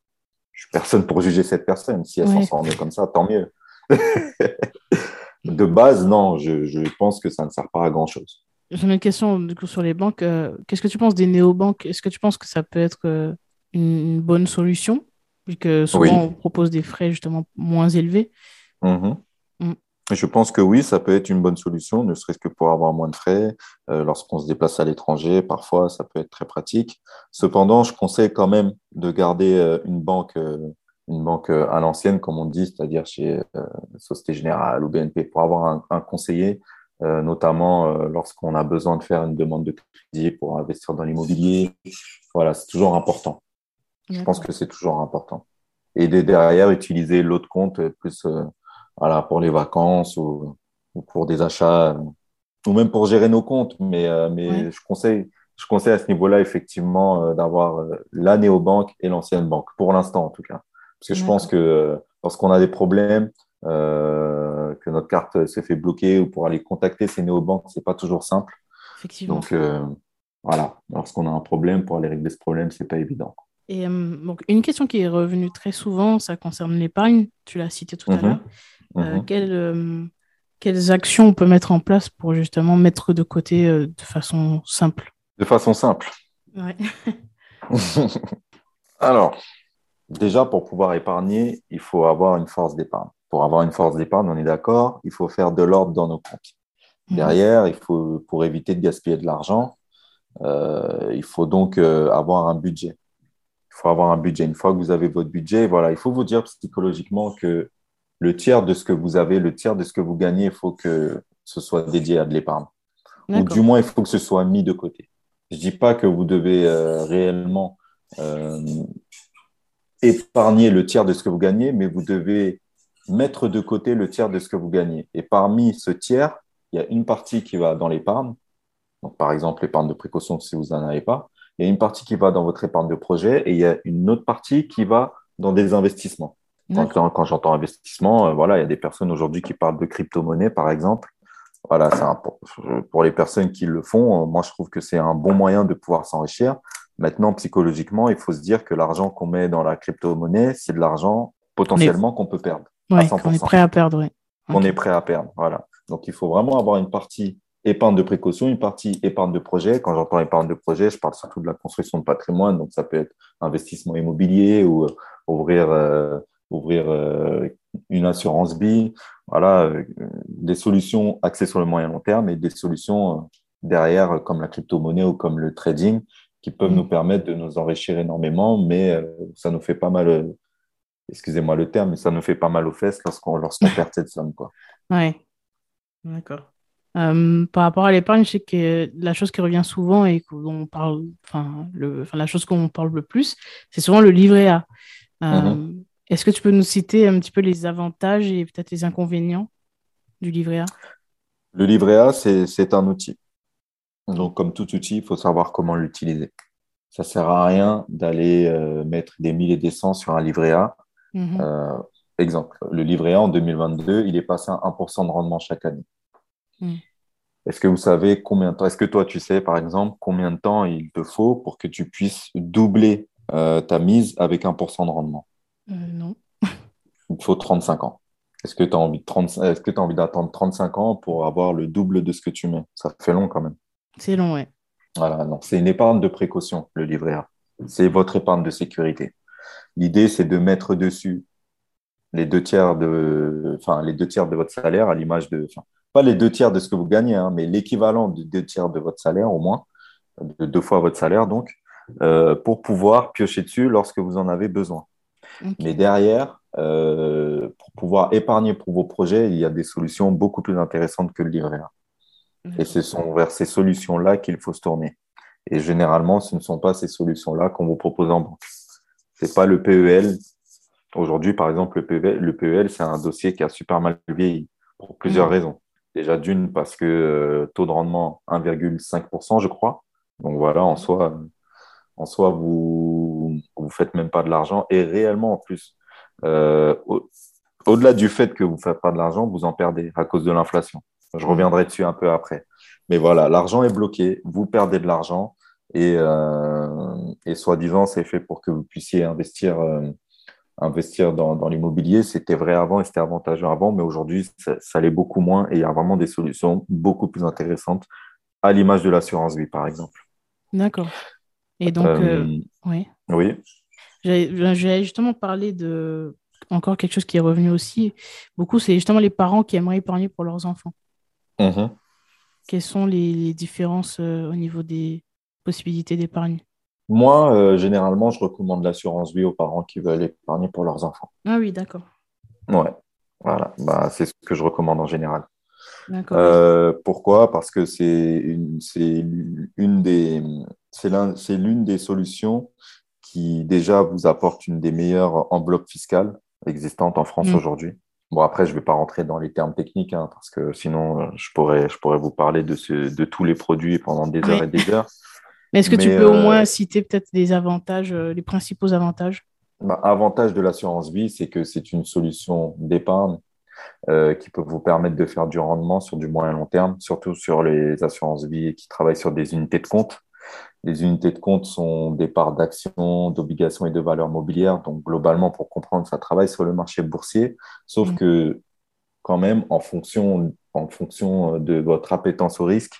Je suis personne pour juger cette personne. Si elle s'en sort comme ça, tant mieux. de base, non, je, je pense que ça ne sert pas à grand-chose. J'ai une question du coup sur les banques. Euh, Qu'est-ce que tu penses des néobanques? Est-ce que tu penses que ça peut être euh, une, bonne solution? Vu que souvent Oui. on propose des frais justement moins élevés. Mhm. Mm. Je pense que oui, ça peut être une bonne solution, ne serait-ce que pour avoir moins de frais. Euh, lorsqu'on se déplace à l'étranger, parfois, ça peut être très pratique. Cependant, je conseille quand même de garder une banque, une banque euh, à l'ancienne, comme on dit, c'est-à-dire chez euh, Société Générale ou BNP, pour avoir un, un conseiller, euh, notamment euh, lorsqu'on a besoin de faire une demande de crédit pour investir dans l'immobilier. Voilà, c'est toujours important. Je pense que c'est toujours important. Et de- derrière, utiliser l'autre compte plus voilà, pour les vacances ou, ou pour des achats, ou même pour gérer nos comptes. Mais, je conseille, je conseille à ce niveau-là, effectivement, euh, d'avoir euh, la néobanque et l'ancienne banque, pour l'instant en tout cas. Parce que je pense que euh, lorsqu'on a des problèmes, euh, que notre carte se fait bloquer ou pour aller contacter ces néobanques, c'est pas toujours simple. Effectivement. Donc euh, voilà, lorsqu'on a un problème, pour aller régler ce problème, c'est pas évident. Et euh, donc, une question qui est revenue très souvent, ça concerne l'épargne. Tu l'as cité tout à Mhm. l'heure. Mhm. quelles, quelles actions on peut mettre en place pour justement mettre de côté de façon simple? De façon simple. Ouais. Alors, déjà, pour pouvoir épargner, il faut avoir une force d'épargne. Pour avoir une force d'épargne, on est d'accord, il faut faire de l'ordre dans nos comptes. Mhm. Derrière, il faut, pour éviter de gaspiller de l'argent, euh, il faut donc euh, avoir un budget. Il faut avoir un budget. Une fois que vous avez votre budget, voilà, il faut vous dire psychologiquement que le tiers de ce que vous avez, le tiers de ce que vous gagnez, il faut que ce soit dédié à de l'épargne. Ou du moins, il faut que ce soit mis de côté. Je dis pas que vous devez euh, réellement euh, épargner le tiers de ce que vous gagnez, mais vous devez mettre de côté le tiers de ce que vous gagnez. Et parmi ce tiers, il y a une partie qui va dans l'épargne. Donc, par exemple, l'épargne de précaution si vous n'en avez pas. Il y a une partie qui va dans votre épargne de projet et il y a une autre partie qui va dans des investissements. Quand, D'accord. quand j'entends investissement, euh, voilà, il y a des personnes aujourd'hui qui parlent de crypto-monnaie, par exemple. Voilà, un, pour, pour les personnes qui le font, euh, moi, je trouve que c'est un bon moyen de pouvoir s'enrichir. Maintenant, psychologiquement, il faut se dire que l'argent qu'on met dans la crypto-monnaie, c'est de l'argent potentiellement qu'on peut perdre, 100%. qu'on est prêt à perdre, ouais. qu'on est prêt à perdre. Voilà. Donc, il faut vraiment avoir une partie épargne de précaution, une partie épargne de projet. Quand j'entends épargne de projet, je parle surtout de la construction de patrimoine. Donc, ça peut être investissement immobilier ou euh, ouvrir, euh, ouvrir euh, une assurance vie. Voilà, euh, des solutions axées sur le moyen long terme et des solutions derrière, comme la crypto-monnaie ou comme le trading, qui peuvent nous permettre de nous enrichir énormément, mais euh, ça nous fait pas mal, euh, excusez-moi le terme, mais ça nous fait pas mal aux fesses lorsqu'on perd cette somme. Quoi. Ouais, d'accord. Euh, par rapport à l'épargne, je sais que la chose qui revient souvent et dont on parle, enfin, la chose qu'on parle le plus, c'est souvent le livret A. Euh, Est-ce que tu peux nous citer un petit peu les avantages et peut-être les inconvénients du livret A? Le livret A, c'est un outil. Donc, comme tout outil, il faut savoir comment l'utiliser. Ça sert à rien d'aller euh, mettre des milliers et des cents sur un livret A. Mhm. Euh, exemple, le livret A en 2022, il est passé à 1% de rendement chaque année. Mm. Est-ce que vous savez combien de temps, est-ce que toi tu sais par exemple combien de temps il te faut pour que tu puisses doubler euh, ta mise avec 1% de rendement? Non. Il te faut 35 ans. Est-ce que tu as envie de 30 est-ce que tu as envie d'attendre 35 ans pour avoir le double de ce que tu mets? Ça fait long quand même. C'est long, ouais. Voilà, non, c'est une épargne de précaution, le livret A. C'est votre épargne de sécurité. L'idée, c'est de mettre dessus les deux tiers de, enfin, les deux tiers de votre salaire à l'image de, enfin, pas les deux tiers de ce que vous gagnez, hein, mais l'équivalent de deux tiers de votre salaire au moins, de deux fois votre salaire donc, euh, pour pouvoir piocher dessus lorsque vous en avez besoin. Mais derrière, euh, pour pouvoir épargner pour vos projets, il y a des solutions beaucoup plus intéressantes que le livret A. Et ce sont vers ces solutions-là qu'il faut se tourner. Et généralement, ce ne sont pas ces solutions-là qu'on vous propose en banque. C'est pas le PEL. Aujourd'hui, par exemple, le PEL, le PEL, c'est un dossier qui a super mal vieilli pour plusieurs Mm. raisons. Déjà d'une, parce que euh, taux de rendement 1,5%, je crois. Donc voilà, en soi, en soi, vous vous faites même pas de l'argent. Et réellement, en plus, euh, au- au-delà du fait que vous ne faites pas de l'argent, vous en perdez à cause de l'inflation. Je reviendrai dessus un peu après. Mais voilà, l'argent est bloqué, vous perdez de l'argent et, euh, et soi-disant, c'est fait pour que vous puissiez investir, euh, investir dans, dans l'immobilier. C'était vrai avant et c'était avantageux avant, mais aujourd'hui, ça, ça l'est beaucoup moins et il y a vraiment des solutions beaucoup plus intéressantes, à l'image de l'assurance vie, par exemple. D'accord. Et donc, Euh, oui. Oui. J'allais j'allais justement parler de encore quelque chose qui est revenu aussi beaucoup, c'est justement les parents qui aimeraient épargner pour leurs enfants. Mhm. Quelles sont les, les différences euh, au niveau des possibilités d'épargne? Moi, euh, généralement, je recommande l'assurance vie aux parents qui veulent épargner pour leurs enfants. Ah oui, d'accord. Ouais, voilà, bah, c'est ce que je recommande en général. D'accord. Euh, pourquoi? Parce que c'est une, c'est une des, c'est l'un, c'est l'une des solutions qui déjà vous apporte une des meilleures enveloppes fiscales existantes en France Mm. aujourd'hui. Bon, après, je ne vais pas rentrer dans les termes techniques, hein, parce que sinon, euh, je pourrais, je pourrais vous parler de, ce, de tous les produits pendant des heures Oui. et des heures. Mais est-ce que tu peux au euh, moins citer peut-être des avantages, euh, les principaux avantages? Bah, avantage de l'assurance vie, c'est que c'est une solution d'épargne euh, qui peut vous permettre de faire du rendement sur du moyen long terme, surtout sur les assurances vie qui travaillent sur des unités de compte. Les unités de compte sont des parts d'actions, d'obligations et de valeurs mobilières. Donc, globalement, pour comprendre, ça travaille sur le marché boursier. Sauf Mm. que, quand même, en fonction, en fonction de votre appétence au risque,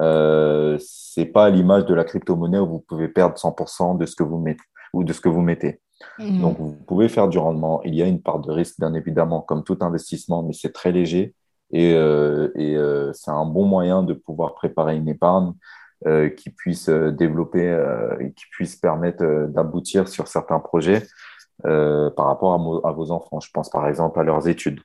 euh, c'est pas à l'image de la crypto-monnaie où vous pouvez perdre 100% de ce que vous mettez ou de ce que vous mettez. Mhm. Donc, vous pouvez faire du rendement. Il y a une part de risque, bien évidemment, comme tout investissement, mais c'est très léger. Et, euh, et euh, c'est un bon moyen de pouvoir préparer une épargne euh, qui puisse euh, développer, euh, et qui puisse permettre euh, d'aboutir sur certains projets euh, par rapport à, vos enfants. Je pense par exemple à leurs études.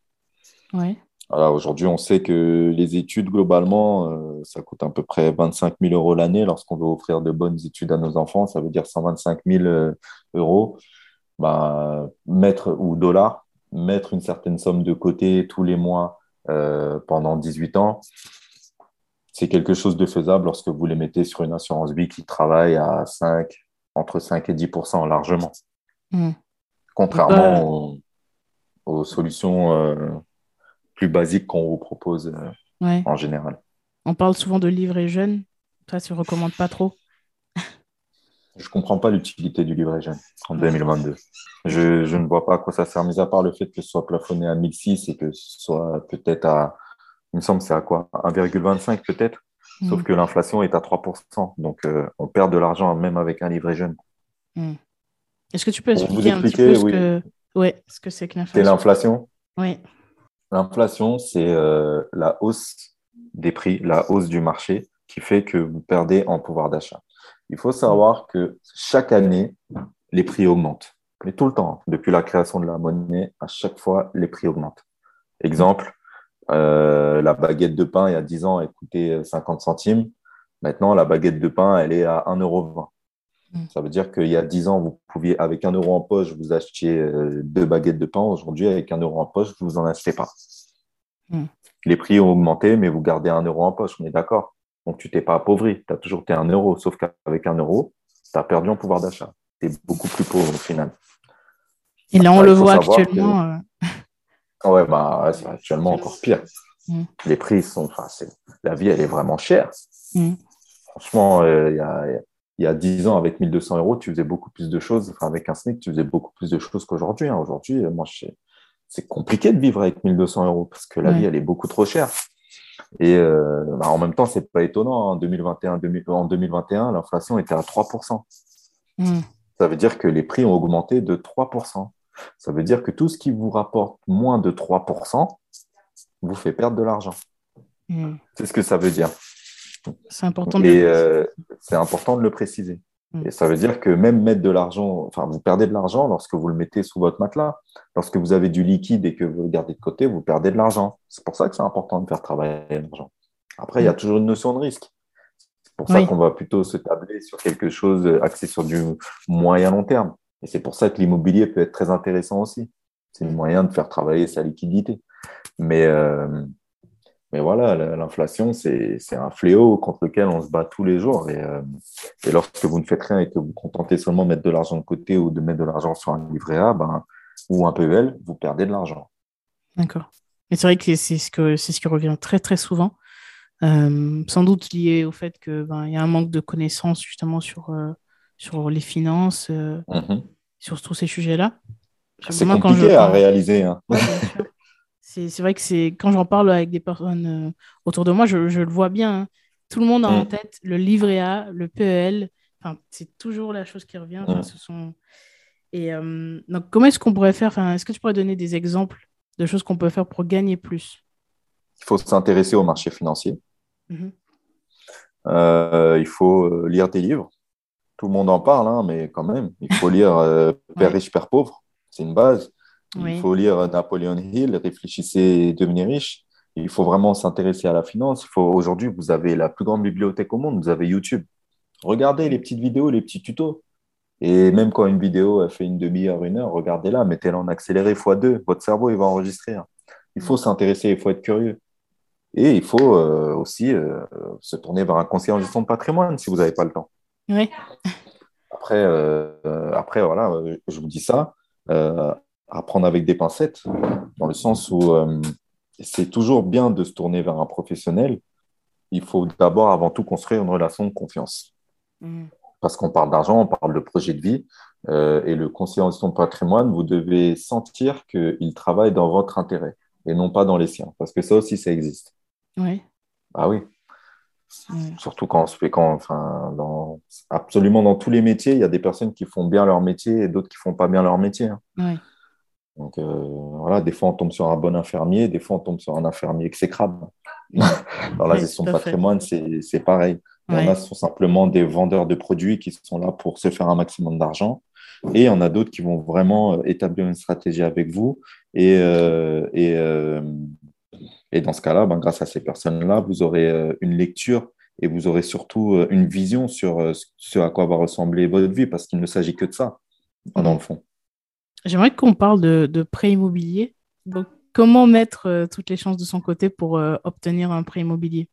Ouais. Voilà, aujourd'hui, on sait que les études, globalement, euh, ça coûte à peu près 25 000 euros l'année. Lorsqu'on veut offrir de bonnes études à nos enfants, ça veut dire 125 000 euh, euros. Ben, mettre, ou dollars, mettre une certaine somme de côté tous les mois euh, pendant 18 ans, c'est quelque chose de faisable lorsque vous les mettez sur une assurance vie qui travaille à 5, entre 5 et 10% largement, Mhm. contrairement aux, aux solutions euh, plus basiques qu'on vous propose euh, Ouais. en général. On parle souvent de livret jeune. Ça, tu recommandes pas trop. Je ne comprends pas l'utilité du livret jeune en 2022. Je, je ne vois pas à quoi ça sert, mis à part le fait que ce soit plafonné à 1006 et que ce soit peut-être à, il me semble, que c'est à quoi? 1,25 peut-être, sauf Mhm. que l'inflation est à 3%. Donc, euh, on perd de l'argent même avec un livret jeune. Est-ce que tu peux expliquer un petit peu ce oui. que, ouais, ce que c'est que C'est l'inflation? l'inflation? Oui. L'inflation, c'est euh, la hausse des prix, la hausse du marché qui fait que vous perdez en pouvoir d'achat. Il faut savoir que chaque année, les prix augmentent. Mais tout le temps, depuis la création de la monnaie, à chaque fois, les prix augmentent. Exemple, euh, la baguette de pain, il y a 10 ans, elle coûtait 50 centimes. Maintenant, la baguette de pain, elle est à 1,20 euro. Mm. Ça veut dire qu'il y a 10 ans, vous pouviez, avec 1 euro en poche, vous achetiez euh, deux baguettes de pain. Aujourd'hui, avec 1 euro en poche, vous en achetez pas. Mm. Les prix ont augmenté, mais vous gardez 1 euro en poche, on est d'accord. Donc, tu t'es pas appauvri, tu as toujours été 1 euro, sauf qu'avec 1 euro, tu as perdu en pouvoir d'achat. Tu es beaucoup plus pauvre au final. Et là, on Après, le voit actuellement. Euh, Ouais, bah, ouais, c'est actuellement encore pire. Mm. Les prix sont, enfin, la vie, elle est vraiment chère. Mm. Franchement, euh, il y a, y a 10 ans, avec 1200 euros, tu faisais beaucoup plus de choses. Enfin, avec un SMIC, tu faisais beaucoup plus de choses qu'aujourd'hui. hein. Aujourd'hui, euh, moi, c'est compliqué de vivre avec 1200 euros parce que la Ouais. vie, elle est beaucoup trop chère. Et euh, bah, en même temps, c'est pas étonnant. hein. En 2021, 2000 en 2021, l'inflation était à 3%. mm. Ça veut dire que les prix ont augmenté de 3%. Ça veut dire que tout ce qui vous rapporte moins de 3% vous fait perdre de l'argent. Mm. C'est ce que ça veut dire. C'est important de Et euh, c'est important de le préciser. Mm. Et ça veut dire que même mettre de l'argent, enfin, vous perdez de l'argent lorsque vous le mettez sous votre matelas. Lorsque vous avez du liquide et que vous le gardez de côté, vous perdez de l'argent. C'est pour ça que c'est important de faire travailler l'argent. Après, il y a toujours une notion de risque. C'est pour ça qu'on va plutôt se tabler sur quelque chose axé sur du moyen long terme. Et c'est pour ça que l'immobilier peut être très intéressant aussi. C'est le moyen de faire travailler sa liquidité. Mais, euh, mais voilà, la- l'inflation, c'est un fléau contre lequel on se bat tous les jours. Et, euh, et lorsque vous ne faites rien et que vous vous contentez seulement de mettre de l'argent de côté ou de mettre de l'argent sur un livret A ben, ou un PEL, vous perdez de l'argent. D'accord. Mais c'est vrai que c'est ce, ce qui revient très, très souvent. Euh, sans doute lié au fait qu'il ben, y a un manque de connaissances justement sur, sur les finances, euh, mhm. sur tous ces sujets-là. C'est compliqué à réaliser. Hein. c'est vrai que c'est quand j'en parle avec des personnes autour de moi, je, je le vois bien. Hein. Tout le monde a en mm. tête le livret A, le PEL. Enfin, c'est toujours la chose qui revient. Mm. ce sont... Et donc, comment est-ce qu'on pourrait faire? Est-ce que tu pourrais donner des exemples de choses qu'on peut faire pour gagner plus? Il faut s'intéresser au marché financier. Mhm. Euh, il faut euh, lire des livres. Tout le monde en parle, hein, mais quand même, il faut lire euh, Père riche, Père pauvre. C'est une base. Il faut lire Napoleon Hill, Réfléchissez et devenez riche. Il faut vraiment s'intéresser à la finance. Aujourd'hui, vous avez la plus grande bibliothèque au monde. Vous avez YouTube. Regardez les petites vidéos, les petits tutos. Et même quand une vidéo fait une demi-heure, une heure, regardez-la, mettez-la en accéléré x2. Votre cerveau, il va enregistrer. Il faut s'intéresser, il faut être curieux. Et il faut euh, aussi euh, se tourner vers un conseiller en gestion de patrimoine si vous n'avez pas le temps. Oui. Après, euh, après, voilà, je vous dis ça, apprendre avec des pincettes, dans le sens où c'est toujours bien de se tourner vers un professionnel. Il faut d'abord, avant tout, construire une relation de confiance. Mmh. Parce qu'on parle d'argent, on parle de projet de vie. et le conseiller en gestion de patrimoine, vous devez sentir qu'il travaille dans votre intérêt et non pas dans les siens. Parce que ça aussi, ça existe. Oui. Ah oui. Surtout quand on se fait quand, enfin, dans, absolument dans tous les métiers, il y a des personnes qui font bien leur métier et d'autres qui font pas bien leur métier. Hein. Donc euh, voilà, des fois on tombe sur un bon infirmier, des fois on tombe sur un infirmier exécrable. dans la gestion de patrimoine, c'est pareil. Il y en a sont simplement des vendeurs de produits qui sont là pour se faire un maximum d'argent. Et il y en a d'autres qui vont vraiment euh, établir une stratégie avec vous et, euh, et, et dans ce cas-là, ben, grâce à ces personnes-là, vous aurez euh, une lecture et vous aurez surtout euh, une vision sur euh, ce à quoi va ressembler votre vie, parce qu'il ne s'agit que de ça, dans le fond. J'aimerais qu'on parle de, de prêt immobilier. Donc, comment mettre toutes les chances de son côté pour obtenir un prêt immobilier?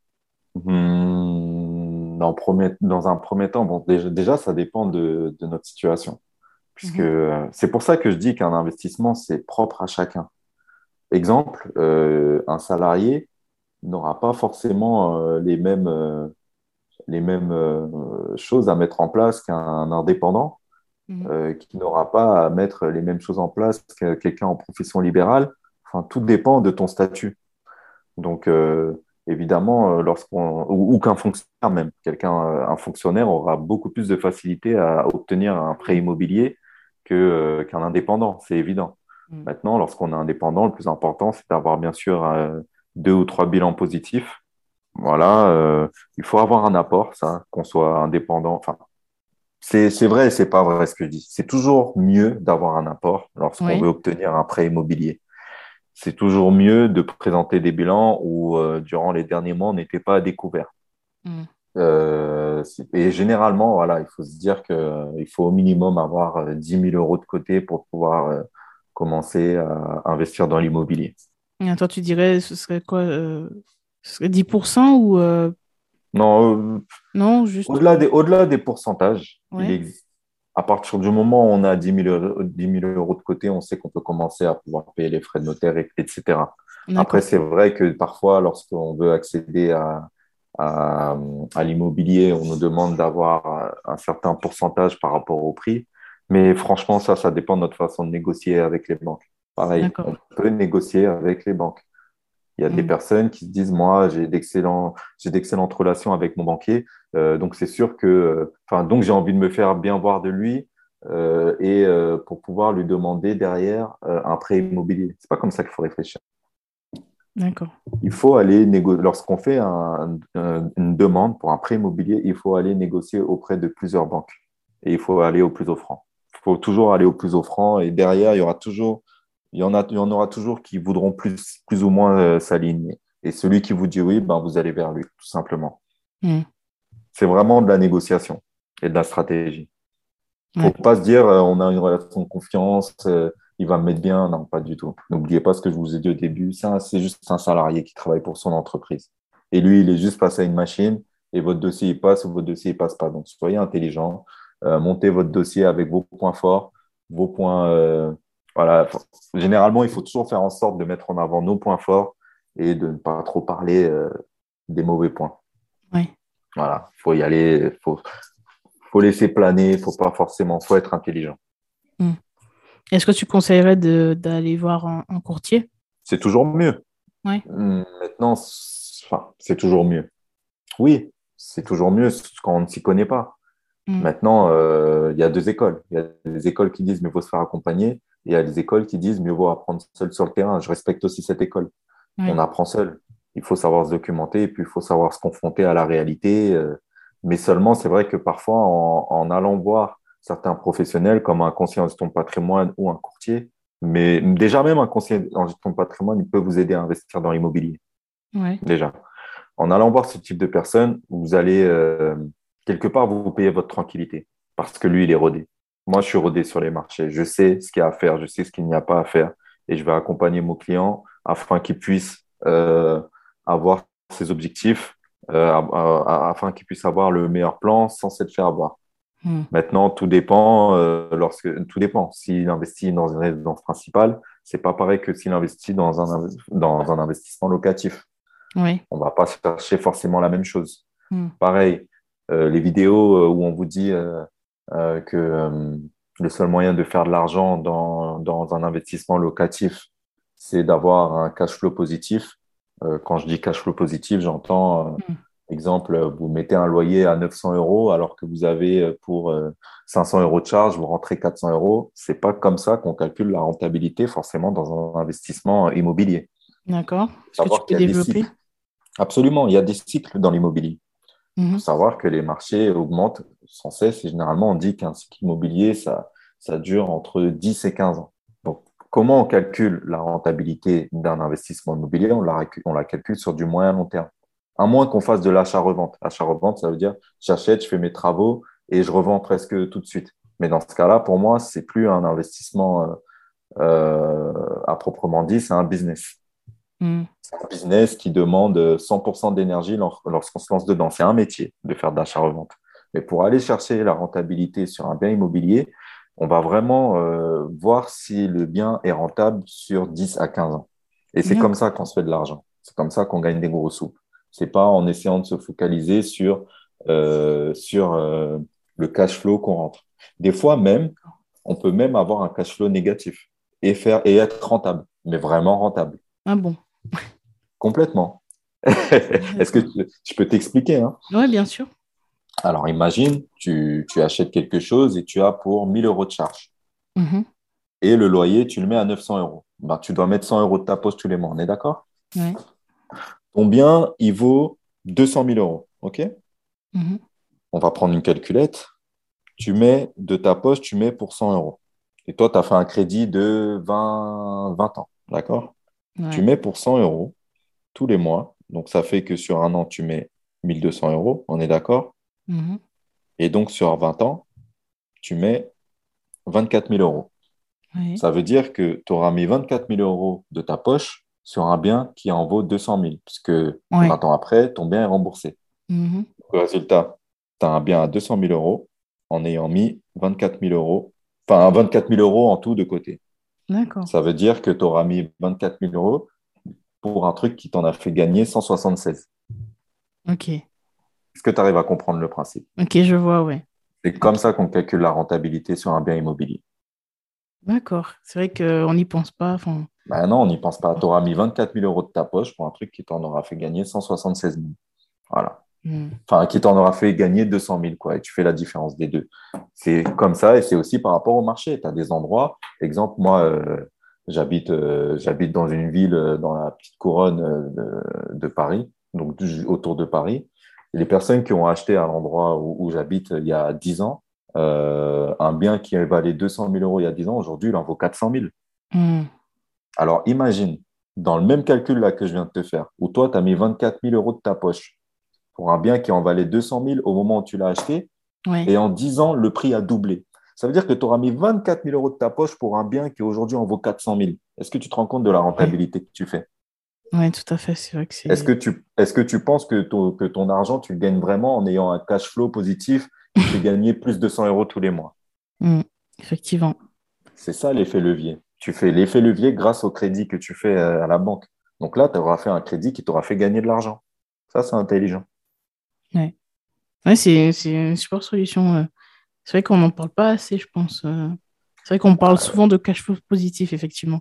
Hmm, dans, dans, un premier temps, bon, déjà, ça dépend de, de notre situation. Puisque mhm. c'est pour ça que je dis qu'un investissement, c'est propre à chacun. Exemple, euh, un salarié n'aura pas forcément euh, les mêmes, euh, les mêmes choses à mettre en place qu'un indépendant, mhm. qui n'aura pas à mettre les mêmes choses en place que quelqu'un en profession libérale. Enfin, tout dépend de ton statut. Donc, évidemment, lorsqu'on ou, qu'un fonctionnaire même, quelqu'un, un fonctionnaire aura beaucoup plus de facilité à obtenir un prêt immobilier que qu'un indépendant, c'est évident. Mm. Maintenant, lorsqu'on est indépendant, le plus important, c'est d'avoir bien sûr euh, deux ou trois bilans positifs. Voilà, euh, il faut avoir un apport, ça, qu'on soit indépendant. Enfin, c'est vrai, c'est pas vrai ce que je dis. C'est toujours mieux d'avoir un apport lorsqu'on veut obtenir un prêt immobilier. C'est toujours mieux de présenter des bilans où, euh, durant les derniers mois, on n'était pas à découvert. Mm. et généralement, voilà, il faut se dire qu'il faut au minimum avoir 10 000 euros de côté pour pouvoir commencer à investir dans l'immobilier. Et toi, tu dirais, ce serait quoi euh, ce serait 10% ou euh, Non, euh, non juste... au-delà des, au-delà des pourcentages, à partir du moment où on a 10 000, euros, de côté, on sait qu'on peut commencer à pouvoir payer les frais de notaire, etc. Après, c'est vrai que parfois, lorsqu'on veut accéder à, à, à l'immobilier, on nous demande d'avoir un certain pourcentage par rapport au prix. Mais franchement, ça, ça dépend de notre façon de négocier avec les banques. Pareil, on peut négocier avec les banques. Il y a des mm. personnes qui se disent, moi, j'ai d'excellentes relations avec mon banquier, euh, donc c'est sûr que, euh, enfin, donc j'ai envie de me faire bien voir de lui euh, et pour pouvoir lui demander derrière un prêt immobilier. C'est pas comme ça qu'il faut réfléchir. D'accord. Il faut aller négocier, lorsqu'on fait une demande pour un prêt immobilier, il faut aller négocier auprès de plusieurs banques et il faut aller au plus offrant faut toujours aller au plus offrant et derrière, il y aura toujours, il y en, a, il y en aura toujours qui voudront plus, plus ou moins euh, s'aligner. Et celui qui vous dit oui, ben, vous allez vers lui, tout simplement. Mm. C'est vraiment de la négociation et de la stratégie. Il ne faut pas se dire euh, on a une relation de confiance, euh, il va me mettre bien. Non, pas du tout. N'oubliez pas ce que je vous ai dit au début. C'est juste un salarié qui travaille pour son entreprise. Et lui, il est juste passé à une machine et votre dossier il passe ou votre dossier ne passe pas. Donc, soyez intelligent, montez votre dossier avec vos points forts, vos points, euh, voilà, généralement, il faut toujours faire en sorte de mettre en avant nos points forts et de ne pas trop parler euh, des mauvais points. Oui. Voilà, il faut y aller, il faut, faut laisser planer, il faut pas forcément, faut être intelligent. Hmm. Est-ce que tu conseillerais d'aller voir un, courtier? C'est toujours mieux. Oui. Hmm, maintenant, enfin, c'est toujours mieux. Oui, c'est toujours mieux quand on ne s'y connaît pas. Hmm. Maintenant, euh, il y a deux écoles. Il y a des écoles qui disent mais il faut se faire accompagner. Et il y a des écoles qui disent mieux vaut apprendre seul sur le terrain. Je respecte aussi cette école. On apprend seul. Il faut savoir se documenter et puis il faut savoir se confronter à la réalité. Euh, mais seulement, c'est vrai que parfois, en, allant voir certains professionnels comme un conseiller en gestion de patrimoine ou un courtier, mais déjà même un conseiller en gestion de patrimoine, il peut vous aider à investir dans l'immobilier. Déjà. En allant voir ce type de personnes, vous allez euh, quelque part vous payer votre tranquillité parce que lui, il est rodé. Moi, je suis rodé sur les marchés. Je sais ce qu'il y a à faire, je sais ce qu'il n'y a pas à faire et je vais accompagner mon client afin qu'il puisse euh, avoir ses objectifs euh, afin qu'il puisse avoir le meilleur plan sans s'être fait avoir. Hmm. Maintenant, tout dépend. Euh, lorsque tout dépend. S'il investit dans une résidence principale, c'est pas pareil que s'il investit dans un dans un investissement locatif. Oui. On va pas chercher forcément la même chose. Hmm. Pareil, les vidéos où on vous dit que le seul moyen de faire de l'argent dans, dans un investissement locatif, c'est d'avoir un cash flow positif. Euh, quand je dis cash flow positif, j'entends, euh, hmm. exemple, vous mettez un loyer à 900 euros alors que vous avez euh, pour 500 euros de charge, vous rentrez 400 euros. C'est pas comme ça qu'on calcule la rentabilité forcément dans un investissement immobilier. D'accord. Est-ce que tu peux développer? Absolument, il y a des cycles dans l'immobilier. Il faut mhm. savoir que les marchés augmentent sans cesse et généralement on dit qu'un cycle immobilier, ça, ça dure entre 10 et 15 ans. Comment on calcule la rentabilité d'un investissement immobilier? On la, on la calcule sur du moyen long terme. À moins qu'on fasse de l'achat-revente. Achat-revente, ça veut dire j'achète, je fais mes travaux et je revends presque tout de suite. Mais dans ce cas-là, pour moi, c'est plus un investissement euh, euh, à proprement dit, c'est un business. Hmm. C'est un business qui demande 100% d'énergie lorsqu'on se lance dedans. C'est un métier de faire d'achat-revente. Mais pour aller chercher la rentabilité sur un bien immobilier, on va vraiment euh, voir si le bien est rentable sur 10 à 15 ans. Et c'est comme ça qu'on se fait de l'argent. C'est comme ça qu'on gagne des gros sous. C'est pas en essayant de se focaliser sur, euh, sur euh, le cash flow qu'on rentre. Des fois même, on peut même avoir un cash flow négatif et faire et être rentable, mais vraiment rentable. Ah bon? Complètement. Est-ce que je peux t'expliquer hein? Oui, bien sûr. Alors, imagine, tu, achètes quelque chose et tu as pour 1000 euros de charge. Mm-hmm. Et le loyer, tu le mets à 900 euros. Ben, tu dois mettre 100 euros de ta poche tous les mois, on est d'accord? Oui. Ton bien, il vaut 200 000 euros, OK? Mm-hmm. On va prendre une calculette. Tu mets de ta poche, tu mets pour 100 euros. Et toi, tu as fait un crédit de 20, 20 ans, d'accord? Tu mets pour 100 euros tous les mois. Donc, ça fait que sur un an, tu mets 1200 euros, on est d'accord? Mhm. Et donc, sur 20 ans, tu mets 24 000 euros. Ça veut dire que tu auras mis 24 000 euros de ta poche sur un bien qui en vaut 200 000, puisque 20 ans après, ton bien est remboursé. Mhm. Le résultat, tu as un bien à 200 000 euros en ayant mis 24 000 euros, enfin 24 000 euros en tout de côté. D'accord. Ça veut dire que tu auras mis 24 000 euros pour un truc qui t'en a fait gagner 176. Ok. Est-ce que tu arrives à comprendre le principe? Ok, je vois, oui. C'est comme ça qu'on calcule la rentabilité sur un bien immobilier. D'accord. C'est vrai qu'on n'y pense pas. Ben non, on n'y pense pas. Tu auras mis 24 000 euros de ta poche pour un truc qui t'en aura fait gagner 176 000. Voilà. Hmm. Enfin, qui t'en aura fait gagner 200 000, quoi. Et tu fais la différence des deux. C'est comme ça et c'est aussi par rapport au marché. Tu as des endroits, exemple, moi, euh, j'habite euh, j'habite dans une ville euh, dans la petite couronne de, de Paris, donc autour de Paris les personnes qui ont acheté à l'endroit où, j'habite il y a 10 ans, euh, un bien qui valait 200 000 euros il y a 10 ans, aujourd'hui, il en vaut 400 000. Hmm. Alors, imagine, dans le même calcul là que je viens de te faire, où toi, tu as mis 24 000 euros de ta poche pour un bien qui en valait 200 000 au moment où tu l'as acheté, et en 10 ans, le prix a doublé. Ça veut dire que tu auras mis 24 000 euros de ta poche pour un bien qui aujourd'hui en vaut 400 000. Est-ce que tu te rends compte de la rentabilité que tu fais? Oui, tout à fait. C'est vrai que c'est. Est-ce que tu, est-ce que tu penses que ton, que ton argent, tu le gagnes vraiment en ayant un cash flow positif qui fait gagner plus de 100 euros tous les mois? Mmh, Effectivement. C'est ça l'effet levier. Tu fais l'effet levier grâce au crédit que tu fais à la banque. Donc là, tu auras fait un crédit qui t'aura fait gagner de l'argent. Ça, c'est intelligent. Ouais. ouais c'est une super solution. Euh. C'est vrai qu'on n'en parle pas assez, je pense. Euh. C'est vrai qu'on parle souvent de cash flow positif, effectivement.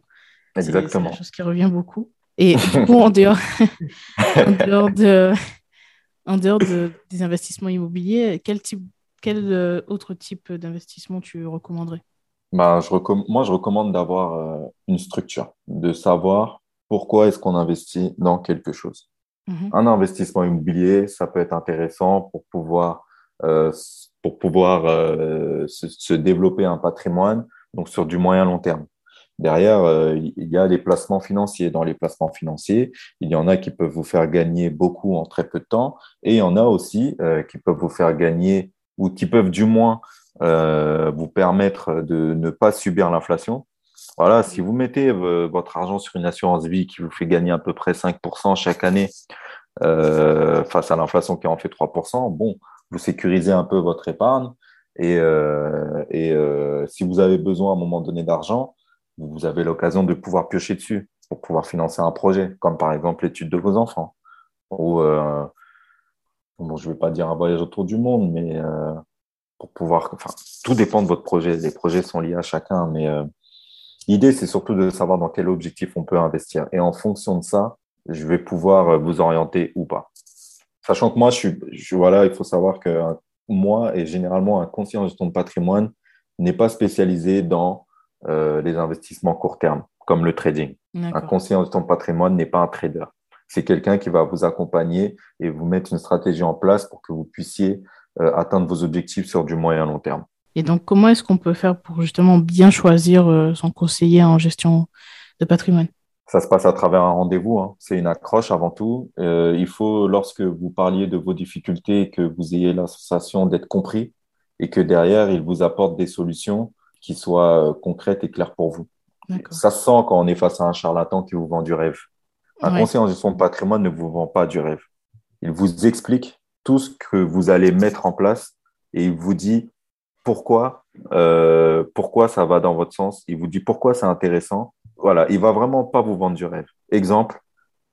Exactement. C'est quelque chose qui revient beaucoup. Et du coup, en dehors, en dehors, de, en dehors de, des investissements immobiliers, quel, type, quel euh, autre type d'investissement tu recommanderais? Bah, je Moi, je recommande d'avoir une structure, de savoir pourquoi est-ce qu'on investit dans quelque chose. Mhm. Un investissement immobilier, ça peut être intéressant pour pouvoir, euh, euh, se, développer un patrimoine, donc sur du moyen long terme. Derrière, euh, il y a les placements financiers. Dans les placements financiers, il y en a qui peuvent vous faire gagner beaucoup en très peu de temps, et il y en a aussi qui peuvent vous faire gagner ou qui peuvent du moins vous permettre de ne pas subir l'inflation. Voilà, si vous mettez euh, votre argent sur une assurance vie qui vous fait gagner à peu près 5% chaque année euh, face à l'inflation qui en fait 3%, bon, vous sécurisez un peu votre épargne. Et, euh, si vous avez besoin à un moment donné d'argent, vous avez l'occasion de pouvoir piocher dessus pour pouvoir financer un projet, comme par exemple l'étude de vos enfants. Ou, bon, je ne vais pas dire un voyage autour du monde, mais pour pouvoir. Enfin, tout dépend de votre projet. Les projets sont liés à chacun, mais L'idée, c'est surtout de savoir dans quel objectif on peut investir. Et en fonction de ça, je vais pouvoir euh, vous orienter ou pas. Sachant que moi, je suis, voilà, il faut savoir que moi et généralement un conseiller en gestion de patrimoine n'est pas spécialisé dans euh, les investissements court terme, comme le trading. Un conseiller en gestion de patrimoine n'est pas un trader. C'est quelqu'un qui va vous accompagner et vous mettre une stratégie en place pour que vous puissiez euh, atteindre vos objectifs sur du moyen long terme. Et donc, comment est-ce qu'on peut faire pour justement bien choisir euh, son conseiller en gestion de patrimoine? Ça se passe à travers un rendez-vous. Hein. C'est une accroche avant tout. Euh, il faut, lorsque vous parliez de vos difficultés, que vous ayez la sensation d'être compris et que derrière, il vous apporte des solutions qui soient euh, concrètes et claires pour vous. Ça se sent quand on est face à un charlatan qui vous vend du rêve. Un conseiller en gestion de patrimoine ne vous vend pas du rêve. Il vous explique tout ce que vous allez mettre en place et il vous dit pourquoi, euh, pourquoi ça va dans votre sens? Il vous dit pourquoi c'est intéressant. Voilà, il va vraiment pas vous vendre du rêve. Exemple,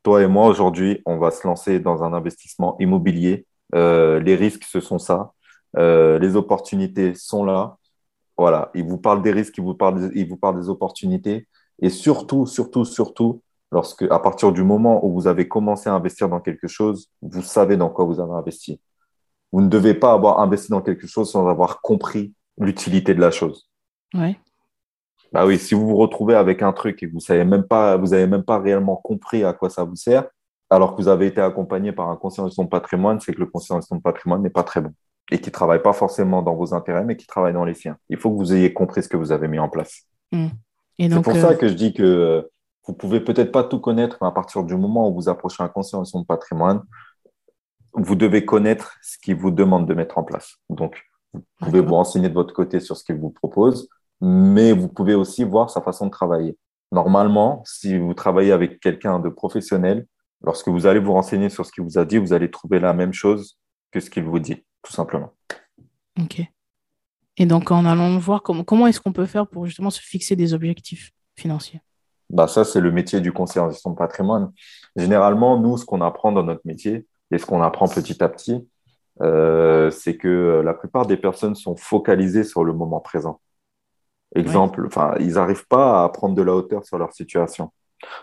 toi et moi aujourd'hui, on va se lancer dans un investissement immobilier. Euh, les risques, ce sont ça. Euh, les opportunités sont là. Voilà, il vous parle des risques, il vous parle, il vous parle des opportunités. Et surtout, surtout, surtout, lorsque, à partir du moment où vous avez commencé à investir dans quelque chose, vous savez dans quoi vous avez investi. Vous ne devez pas avoir investi dans quelque chose sans avoir compris l'utilité de la chose. Ouais. Bah oui, si vous vous retrouvez avec un truc et que vous savez même pas, vous avez même pas réellement compris à quoi ça vous sert, alors que vous avez été accompagné par un conseiller de patrimoine, c'est que le conseiller de patrimoine n'est pas très bon et qui travaille pas forcément dans vos intérêts, mais qui travaille dans les siens. Il faut que vous ayez compris ce que vous avez mis en place. Mmh. C'est pour ça euh, que je dis que euh, vous pouvez peut-être pas tout connaître, mais à partir du moment où vous approchez un conseiller de patrimoine, vous devez connaître ce qu'il vous demande de mettre en place. Donc, vous pouvez vous renseigner de votre côté sur ce qu'il vous propose, mais vous pouvez aussi voir sa façon de travailler. Normalement, si vous travaillez avec quelqu'un de professionnel, lorsque vous allez vous renseigner sur ce qu'il vous a dit, vous allez trouver la même chose que ce qu'il vous dit, tout simplement. Ok. Et donc, en allant voir comment, comment est-ce qu'on peut faire pour justement se fixer des objectifs financiers? Bah Ça, c'est le métier du conseiller en gestion de patrimoine. Généralement, nous, ce qu'on apprend dans notre métier, et ce qu'on apprend petit à petit, euh, c'est que la plupart des personnes sont focalisées sur le moment présent. Exemple, enfin, ils n'arrivent pas à prendre de la hauteur sur leur situation.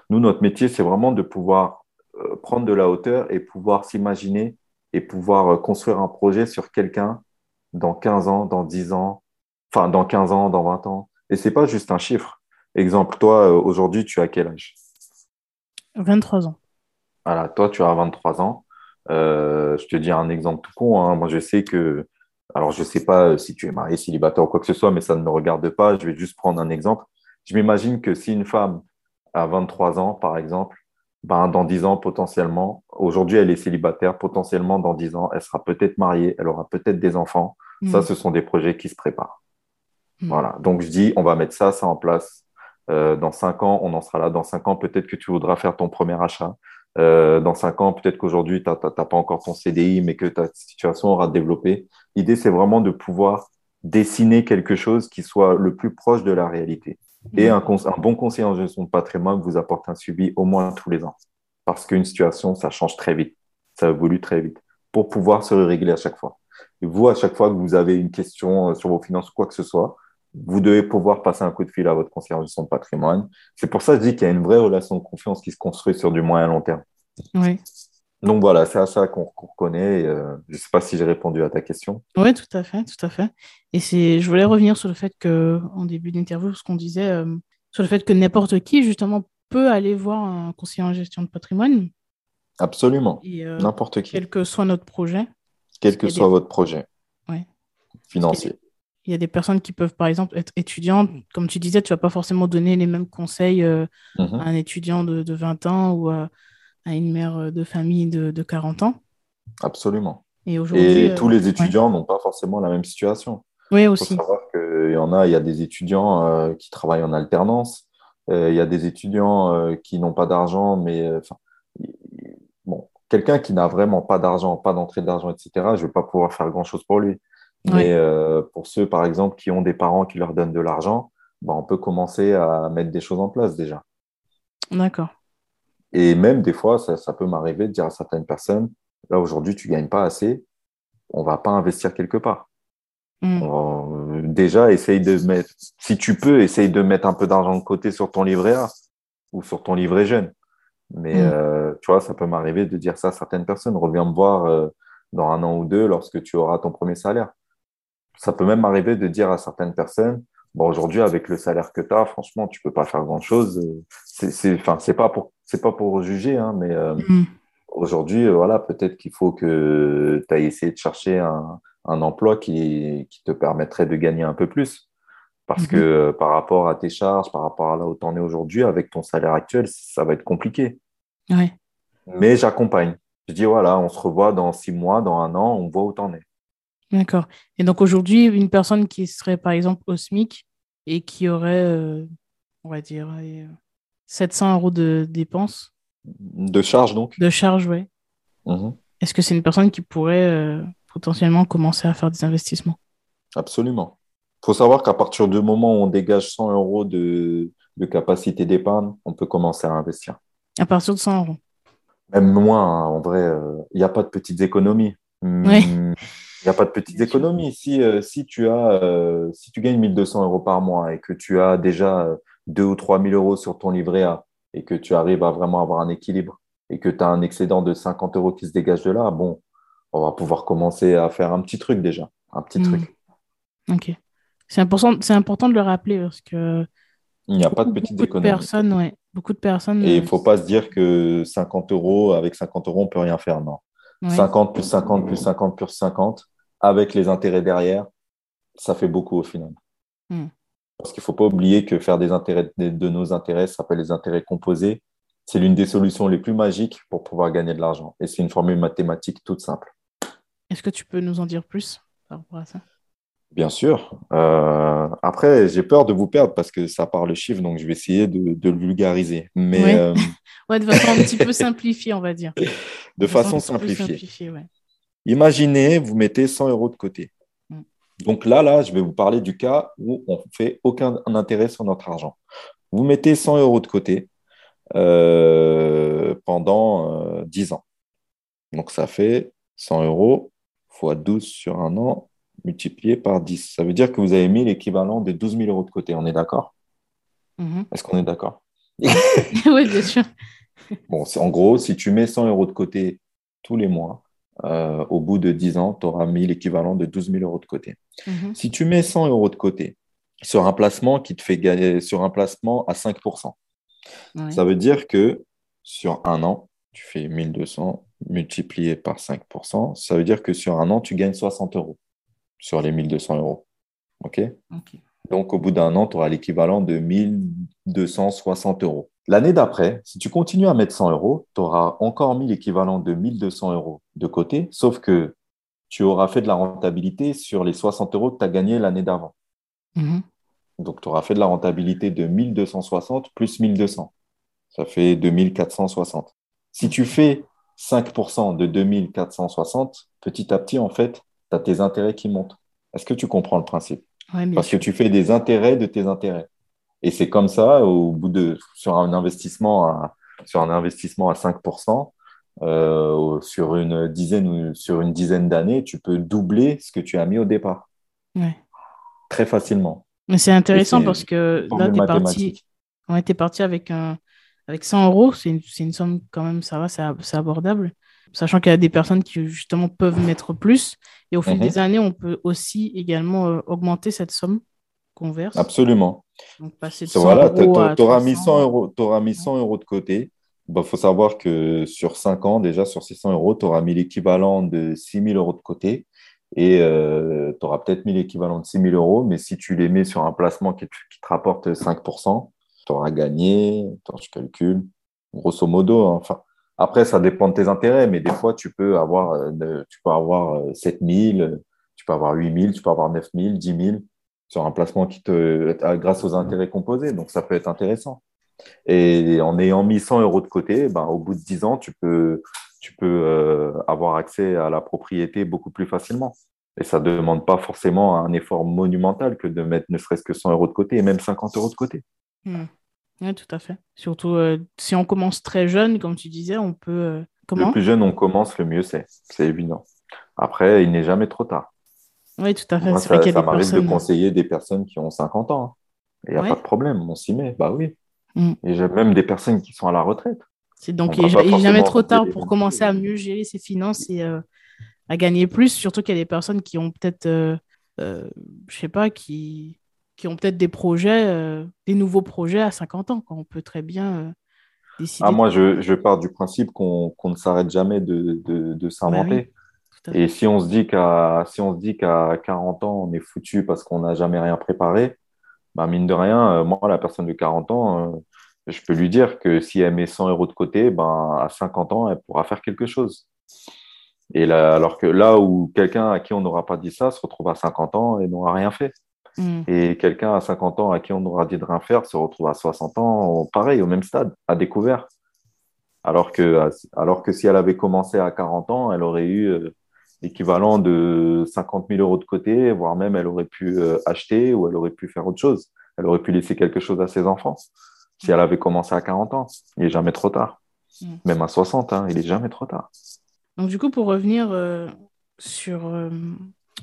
Nous, notre métier, c'est vraiment de pouvoir euh, prendre de la hauteur et pouvoir s'imaginer et pouvoir euh, construire un projet sur quelqu'un dans 15 ans, dans 10 ans, enfin, dans 15 ans, dans 20 ans. Et c'est pas juste un chiffre. Exemple, toi, aujourd'hui, tu as quel âge? 23 ans. Voilà, toi, tu as 23 ans. Euh, je te dis un exemple tout con. Hein. Moi, je sais que, alors je ne sais pas si tu es marié, célibataire ou quoi que ce soit, mais ça ne me regarde pas. Je vais juste prendre un exemple. Je m'imagine que si une femme a 23 ans, par exemple, ben, dans 10 ans, potentiellement, aujourd'hui, elle est célibataire, potentiellement, dans 10 ans, elle sera peut-être mariée, elle aura peut-être des enfants. Ça, mm. ce sont des projets qui se préparent. Mm. Voilà. Donc, je dis, on va mettre ça, ça en place. Euh, dans 5 ans, on en sera là. Dans 5 ans, peut-être que tu voudras faire ton premier achat. Euh, dans cinq ans, peut-être qu'aujourd'hui, tu n'as pas encore ton CDI, mais que ta situation aura développé. L'idée, c'est vraiment de pouvoir dessiner quelque chose qui soit le plus proche de la réalité. Et un, bon conseiller en gestion de patrimoine vous apporte un suivi au moins tous les ans. Parce qu'une situation, ça change très vite. Ça évolue très vite. Pour pouvoir se régler à chaque fois. Et vous, à chaque fois que vous avez une question euh, sur vos finances, quoi que ce soit, vous devez pouvoir passer un coup de fil à votre conseiller en gestion de patrimoine. C'est pour ça que je dis qu'il y a une vraie relation de confiance qui se construit sur du moyen long terme. Oui. Donc voilà, c'est à ça qu'on reconnaît. Euh, je ne sais pas si j'ai répondu à ta question. Oui, tout à fait, tout à fait. Et je voulais revenir sur le fait que, en début d'interview, ce qu'on disait, euh, sur le fait que n'importe qui, justement, peut aller voir un conseiller en gestion de patrimoine. Absolument. Euh, n'importe qui. Quel que soit notre projet. Quel que soit votre projet. Ouais. Financier. Il y a des personnes qui peuvent, par exemple, être étudiantes. Comme tu disais, tu ne vas pas forcément donner les mêmes conseils mhm. à un étudiant de, de 20 ans ou à à une mère euh, de famille de, de 40 ans. Absolument. Et, aujourd'hui, tous les euh, étudiants n'ont pas forcément la même situation. Oui, aussi. Il faut savoir qu'il y en a, il y a des étudiants euh, qui travaillent en alternance, il y a des étudiants qui n'ont pas d'argent, mais bon, quelqu'un qui n'a vraiment pas d'argent, pas d'entrée d'argent, etc., je ne vais pas pouvoir faire grand-chose pour lui. Mais pour ceux, par exemple, qui ont des parents qui leur donnent de l'argent, ben, on peut commencer à mettre des choses en place déjà. D'accord. Et même des fois, ça, peut m'arriver de dire à certaines personnes, là aujourd'hui, tu ne gagnes pas assez, on ne va pas investir quelque part. Mm. déjà, essaye de mettre, si tu peux, essaye de mettre un peu d'argent de côté sur ton livret A ou sur ton livret jeune. Mais mm. euh, tu vois, ça peut m'arriver de dire ça à certaines personnes. Reviens me voir euh, dans un an ou deux lorsque tu auras ton premier salaire. Ça peut même m'arriver de dire à certaines personnes, bon, aujourd'hui, avec le salaire que tu as, franchement, tu peux pas faire grand-chose. C'est, enfin, c'est pas pour c'est pas pour juger, hein, mais euh, mm. aujourd'hui, euh, voilà, peut-être qu'il faut que tu ailles essayer de chercher un, emploi qui, te permettrait de gagner un peu plus. Parce que mm-hmm. euh, par rapport à tes charges, par rapport à là où tu en es aujourd'hui, avec ton salaire actuel, ça va être compliqué. Mais j'accompagne. Je dis, voilà, on se revoit dans six mois, dans un an, on voit où tu en es. D'accord. Et donc aujourd'hui, une personne qui serait par exemple au SMIC et qui aurait, on va dire, 700 euros de dépenses. De charges, donc De charges, oui. Mhm. Est-ce que c'est une personne qui pourrait euh, potentiellement commencer à faire des investissements? Absolument. Il faut savoir qu'à partir du moment où on dégage 100 euros de, capacité d'épargne, on peut commencer à investir. À partir de 100 euros Même moins, hein. en vrai, euh, il n'y a pas de petites économies. Hmm, il n'y a pas de petites économies. Si, euh, si, tu as, si tu gagnes 1200 euros par mois et que tu as déjà 2 ou 3 000 euros sur ton livret A et que tu arrives à vraiment avoir un équilibre et que tu as un excédent de 50 euros qui se dégage de là, bon, on va pouvoir commencer à faire un petit truc déjà, un petit truc. Hmm. Ok. C'est important, c'est important de le rappeler parce que. Il n'y a pas de petites économies. Personnes, ouais, beaucoup de personnes. Et il ne faut pas se dire que 50 euros, avec 50 euros, on ne peut rien faire. Non. 50 plus 50 plus 50 plus 50, avec les intérêts derrière, ça fait beaucoup au final. Hmm. Parce qu'il ne faut pas oublier que faire des intérêts de nos intérêts, ça s'appelle les intérêts composés. C'est l'une des solutions les plus magiques pour pouvoir gagner de l'argent. Et c'est une formule mathématique toute simple. Est-ce que tu peux nous en dire plus par rapport à ça? Bien sûr. Euh, après, j'ai peur de vous perdre parce que ça parle chiffre, donc je vais essayer de, le vulgariser. Mais, euh, ouais. de façon un petit peu simplifiée, on va dire. De, façon, simplifiée. Imaginez, vous mettez 100 euros de côté. Donc là, là, je vais vous parler du cas où on ne fait aucun intérêt sur notre argent. Vous mettez 100 euros de côté euh, pendant 10 euh, ans. Donc ça fait 100 euros fois 12 sur un an multiplié par 10. Ça veut dire que vous avez mis l'équivalent de 12 000 euros de côté. On est d'accord? Mm-hmm. Est-ce qu'on est, d'accord? Oui, bien sûr. Bon, en gros, si tu mets 100 euros de côté tous les mois, euh, au bout de 10 ans, tu auras mis l'équivalent de 12 000 euros de côté. Mhm. Si tu mets 100 euros de côté sur un placement qui te fait gagner sur un placement à 5%, ça veut dire que sur un an, tu fais 1200 multiplié par 5%, ça veut dire que sur un an, tu gagnes 60 euros sur les 1200 euros. OK, Donc, au bout d'un an, tu auras l'équivalent de 1260 euros. L'année d'après, si tu continues à mettre 100 euros, tu auras encore mis l'équivalent de 1200 euros de côté, sauf que tu auras fait de la rentabilité sur les 60 euros que tu as gagnés l'année d'avant. Mhm. Donc, tu auras fait de la rentabilité de 1260 plus 1200. Ça fait 2460. Si tu fais 5% de 2460, petit à petit, en fait, tu as tes intérêts qui montent. Est-ce que tu comprends le principe? Parce que tu fais des intérêts de tes intérêts. Et c'est comme ça, au bout de, sur un investissement à, sur un investissement à 5%, euh, sur une dizaine ou sur une dizaine d'années, tu peux doubler ce que tu as mis au départ. Très facilement. Mais c'est intéressant parce que là, tu es parti, on était parti avec, un, avec 100 euros. C'est une, une, somme quand même, ça va, c'est abordable. Sachant qu'il y a des personnes qui justement peuvent mettre plus. Et au fil mhm. des années, on peut aussi également euh, augmenter cette somme qu'on verse. Absolument. Donc, passer de 100 voilà, tu auras mis 100 euros, auras mis 100 euros de côté. Il bah, faut savoir que sur 5 ans, déjà sur 600 euros, tu auras mis l'équivalent de 6 000 euros de côté et euh, tu auras peut-être mis l'équivalent de 6 000 euros, mais si tu les mets sur un placement qui te, rapporte 5% tu auras gagné, attends, je calcule, grosso modo. Hein. Enfin, après, ça dépend de tes intérêts, mais des fois, tu peux avoir, euh, tu peux avoir 7 euh, 000, tu peux avoir 8 000, tu peux avoir 9 000, 10 000 sur un placement qui te, grâce aux intérêts composés. Donc, ça peut être intéressant. Et en ayant mis 100 euros de côté, ben, au bout de 10 ans, tu peux, tu peux euh, avoir accès à la propriété beaucoup plus facilement. Et ça ne demande pas forcément un effort monumental que de mettre ne serait-ce que 100 euros de côté et même 50 euros de côté. Hmm. Oui, tout à fait. Surtout euh, si on commence très jeune, comme tu disais, on peut. Euh, comment? Le plus jeune on commence, le mieux c'est. C'est évident. Après, il n'est jamais trop tard. Oui, tout à fait. Moi, ça, ça m'arrive de conseiller des personnes qui ont 50 ans. Hein. Il n'y a pas de problème, on s'y met. Bah oui. Mm. Et j'ai même des personnes qui sont à la retraite. C'est donc il n'est jamais trop tard pour commencer à mieux gérer ses finances et euh, à gagner plus, surtout qu'il y a des personnes qui ont peut-être, euh, euh, je sais pas, qui, qui ont peut-être des projets, des nouveaux projets à 50 ans. Quand on peut très bien décider. Ah, moi, je, je, pars du principe qu'on ne s'arrête jamais de, de, de s'inventer. Bah et si on se dit qu'à si on se dit qu'à 40 ans, on est foutu parce qu'on n'a jamais rien préparé, bah, mine de rien, euh, moi, la personne de 40 ans, euh, je peux lui dire que si elle met 100 euros de côté, ben, à 50 ans, elle pourra faire quelque chose. Et là, alors que là où quelqu'un à qui on n'aura pas dit ça se retrouve à 50 ans et n'aura rien fait. Mm. Et quelqu'un à 50 ans à qui on aura dit de rien faire se retrouve à 60 ans, pareil, au même stade, à découvert. Alors que, alors que si elle avait commencé à 40 ans, elle aurait eu équivalent de 50 000 euros de côté, voire même elle aurait pu euh, acheter ou elle aurait pu faire autre chose. Elle aurait pu laisser quelque chose à ses enfants si elle avait commencé à 40 ans. Il n'est jamais trop tard. Mm. Même à 60, hein, il n'est jamais trop tard. Donc, du coup, pour revenir euh, sur euh,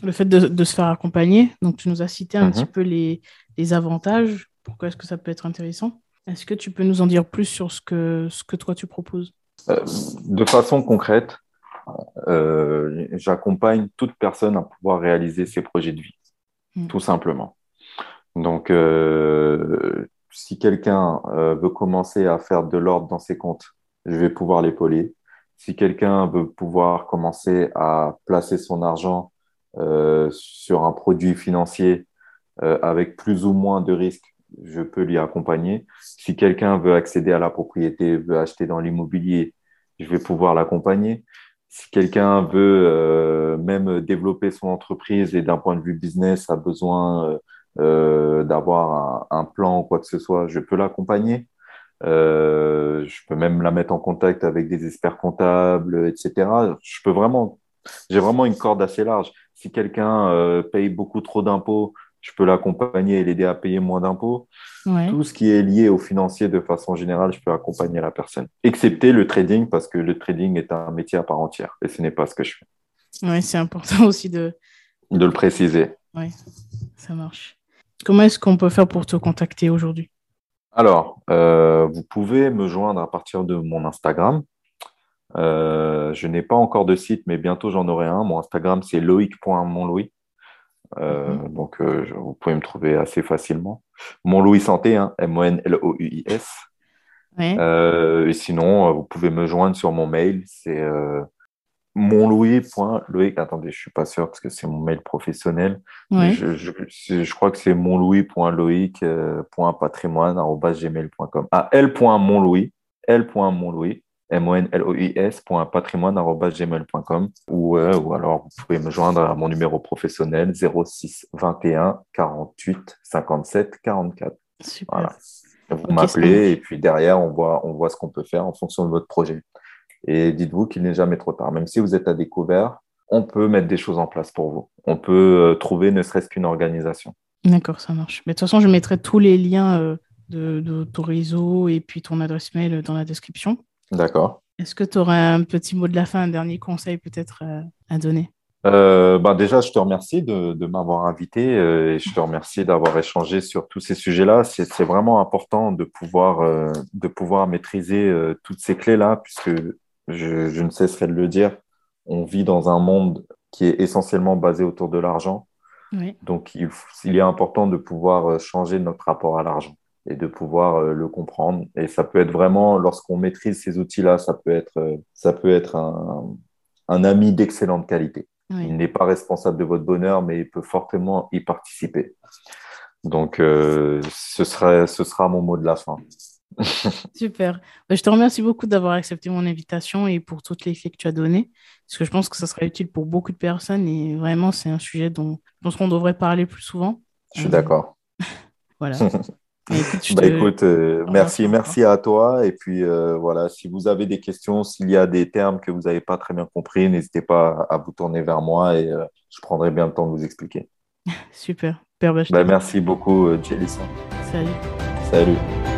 le fait de, se faire accompagner, donc tu nous as cité un mm-hmm. petit peu les, les avantages. Pourquoi est-ce que ça peut être intéressant? Est-ce que tu peux nous en dire plus sur ce que, ce que toi tu proposes? De façon concrète, euh, j'accompagne toute personne à pouvoir réaliser ses projets de vie, mm. tout simplement. Donc, euh, si quelqu'un euh, veut commencer à faire de l'ordre dans ses comptes, je vais pouvoir l'épauler. Si quelqu'un veut pouvoir commencer à placer son argent sur un produit financier avec plus ou moins de risques, je peux l'y accompagner. Si quelqu'un veut accéder à la propriété, veut acheter dans l'immobilier, je vais pouvoir l'accompagner si quelqu'un veut euh, même développer son entreprise et d'un point de vue business a besoin euh, euh, d'avoir un, plan ou quoi que ce soit, je peux l'accompagner. je peux même la mettre en contact avec des experts comptables, etc. Je peux vraiment, j'ai vraiment une corde assez large. Si quelqu'un paye beaucoup trop d'impôts, je peux l'accompagner et l'aider à payer moins d'impôts. Tout ce qui est lié au financier de façon générale, je peux accompagner la personne. Excepté le trading, parce que le trading est un métier à part entière et ce n'est pas ce que je fais. Oui, c'est important aussi de... De le préciser. Oui, ça marche. Comment est-ce qu'on peut faire pour te contacter aujourd'hui? Alors, euh, vous pouvez me joindre à partir de mon Instagram. Euh, je n'ai pas encore de site, mais bientôt j'en aurai un. Mon Instagram, c'est loic.monlouis. Euh, mhm. Donc, euh, vous pouvez me trouver assez facilement. Mon Louis Santé, hein, M-O-N-L-O-U-I-S. Euh, et sinon, vous pouvez me joindre sur mon mail. C'est monlouis.loïc. Attendez, je suis pas sûr parce que c'est mon mail professionnel. Je, je, crois que c'est monlouis.loïc.patrimoine.gmail.com. Ah, l.monlouis. L.monlouis monlois.patrimoine.gmail.com ou, euh, ou alors vous pouvez me joindre à mon numéro professionnel 06 21 48 57 44. Voilà. Vous m'appelez et puis derrière, on voit, on voit ce qu'on peut faire en fonction de votre projet. Et dites-vous qu'il n'est jamais trop tard. Même si vous êtes à découvert, on peut mettre des choses en place pour vous. On peut euh, trouver ne serait-ce qu'une organisation. D'accord, ça marche. Mais de toute façon, je mettrai tous les liens euh, de, de ton réseau et puis ton adresse mail dans la description. D'accord. Est-ce que tu aurais un petit mot de la fin, un dernier conseil peut-être euh, à donner? Euh, bah déjà, je te remercie de, de m'avoir invité euh, et je te remercie d'avoir échangé sur tous ces sujets-là. C'est vraiment important de pouvoir, euh, de pouvoir maîtriser toutes ces clés-là, puisque je, je, ne cesserai de le dire, on vit dans un monde qui est essentiellement basé autour de l'argent. Oui. Donc, il, il, est important de pouvoir changer notre rapport à l'argent et de pouvoir le comprendre. Et ça peut être vraiment, lorsqu'on maîtrise ces outils-là, ça peut être, ça peut être un, un ami d'excellente qualité. Oui. Il n'est pas responsable de votre bonheur, mais il peut fortement y participer. Donc, euh, ce, serait, ce sera mon mot de la fin. Super. Je te remercie beaucoup d'avoir accepté mon invitation et pour toutes les clés que tu as données, parce que je pense que ça sera utile pour beaucoup de personnes et vraiment, c'est un sujet dont je pense qu'on devrait parler plus souvent. Je suis euh... d'accord. voilà. Écoute, bah, te... écoute euh, merci, merci à toi. Et puis euh, voilà, si vous avez des questions, s'il y a des termes que vous n'avez pas très bien compris, n'hésitez pas à vous tourner vers moi et euh, je prendrai bien le temps de vous expliquer. Super. Père bah, merci beaucoup, Jélissa. Salut. Salut.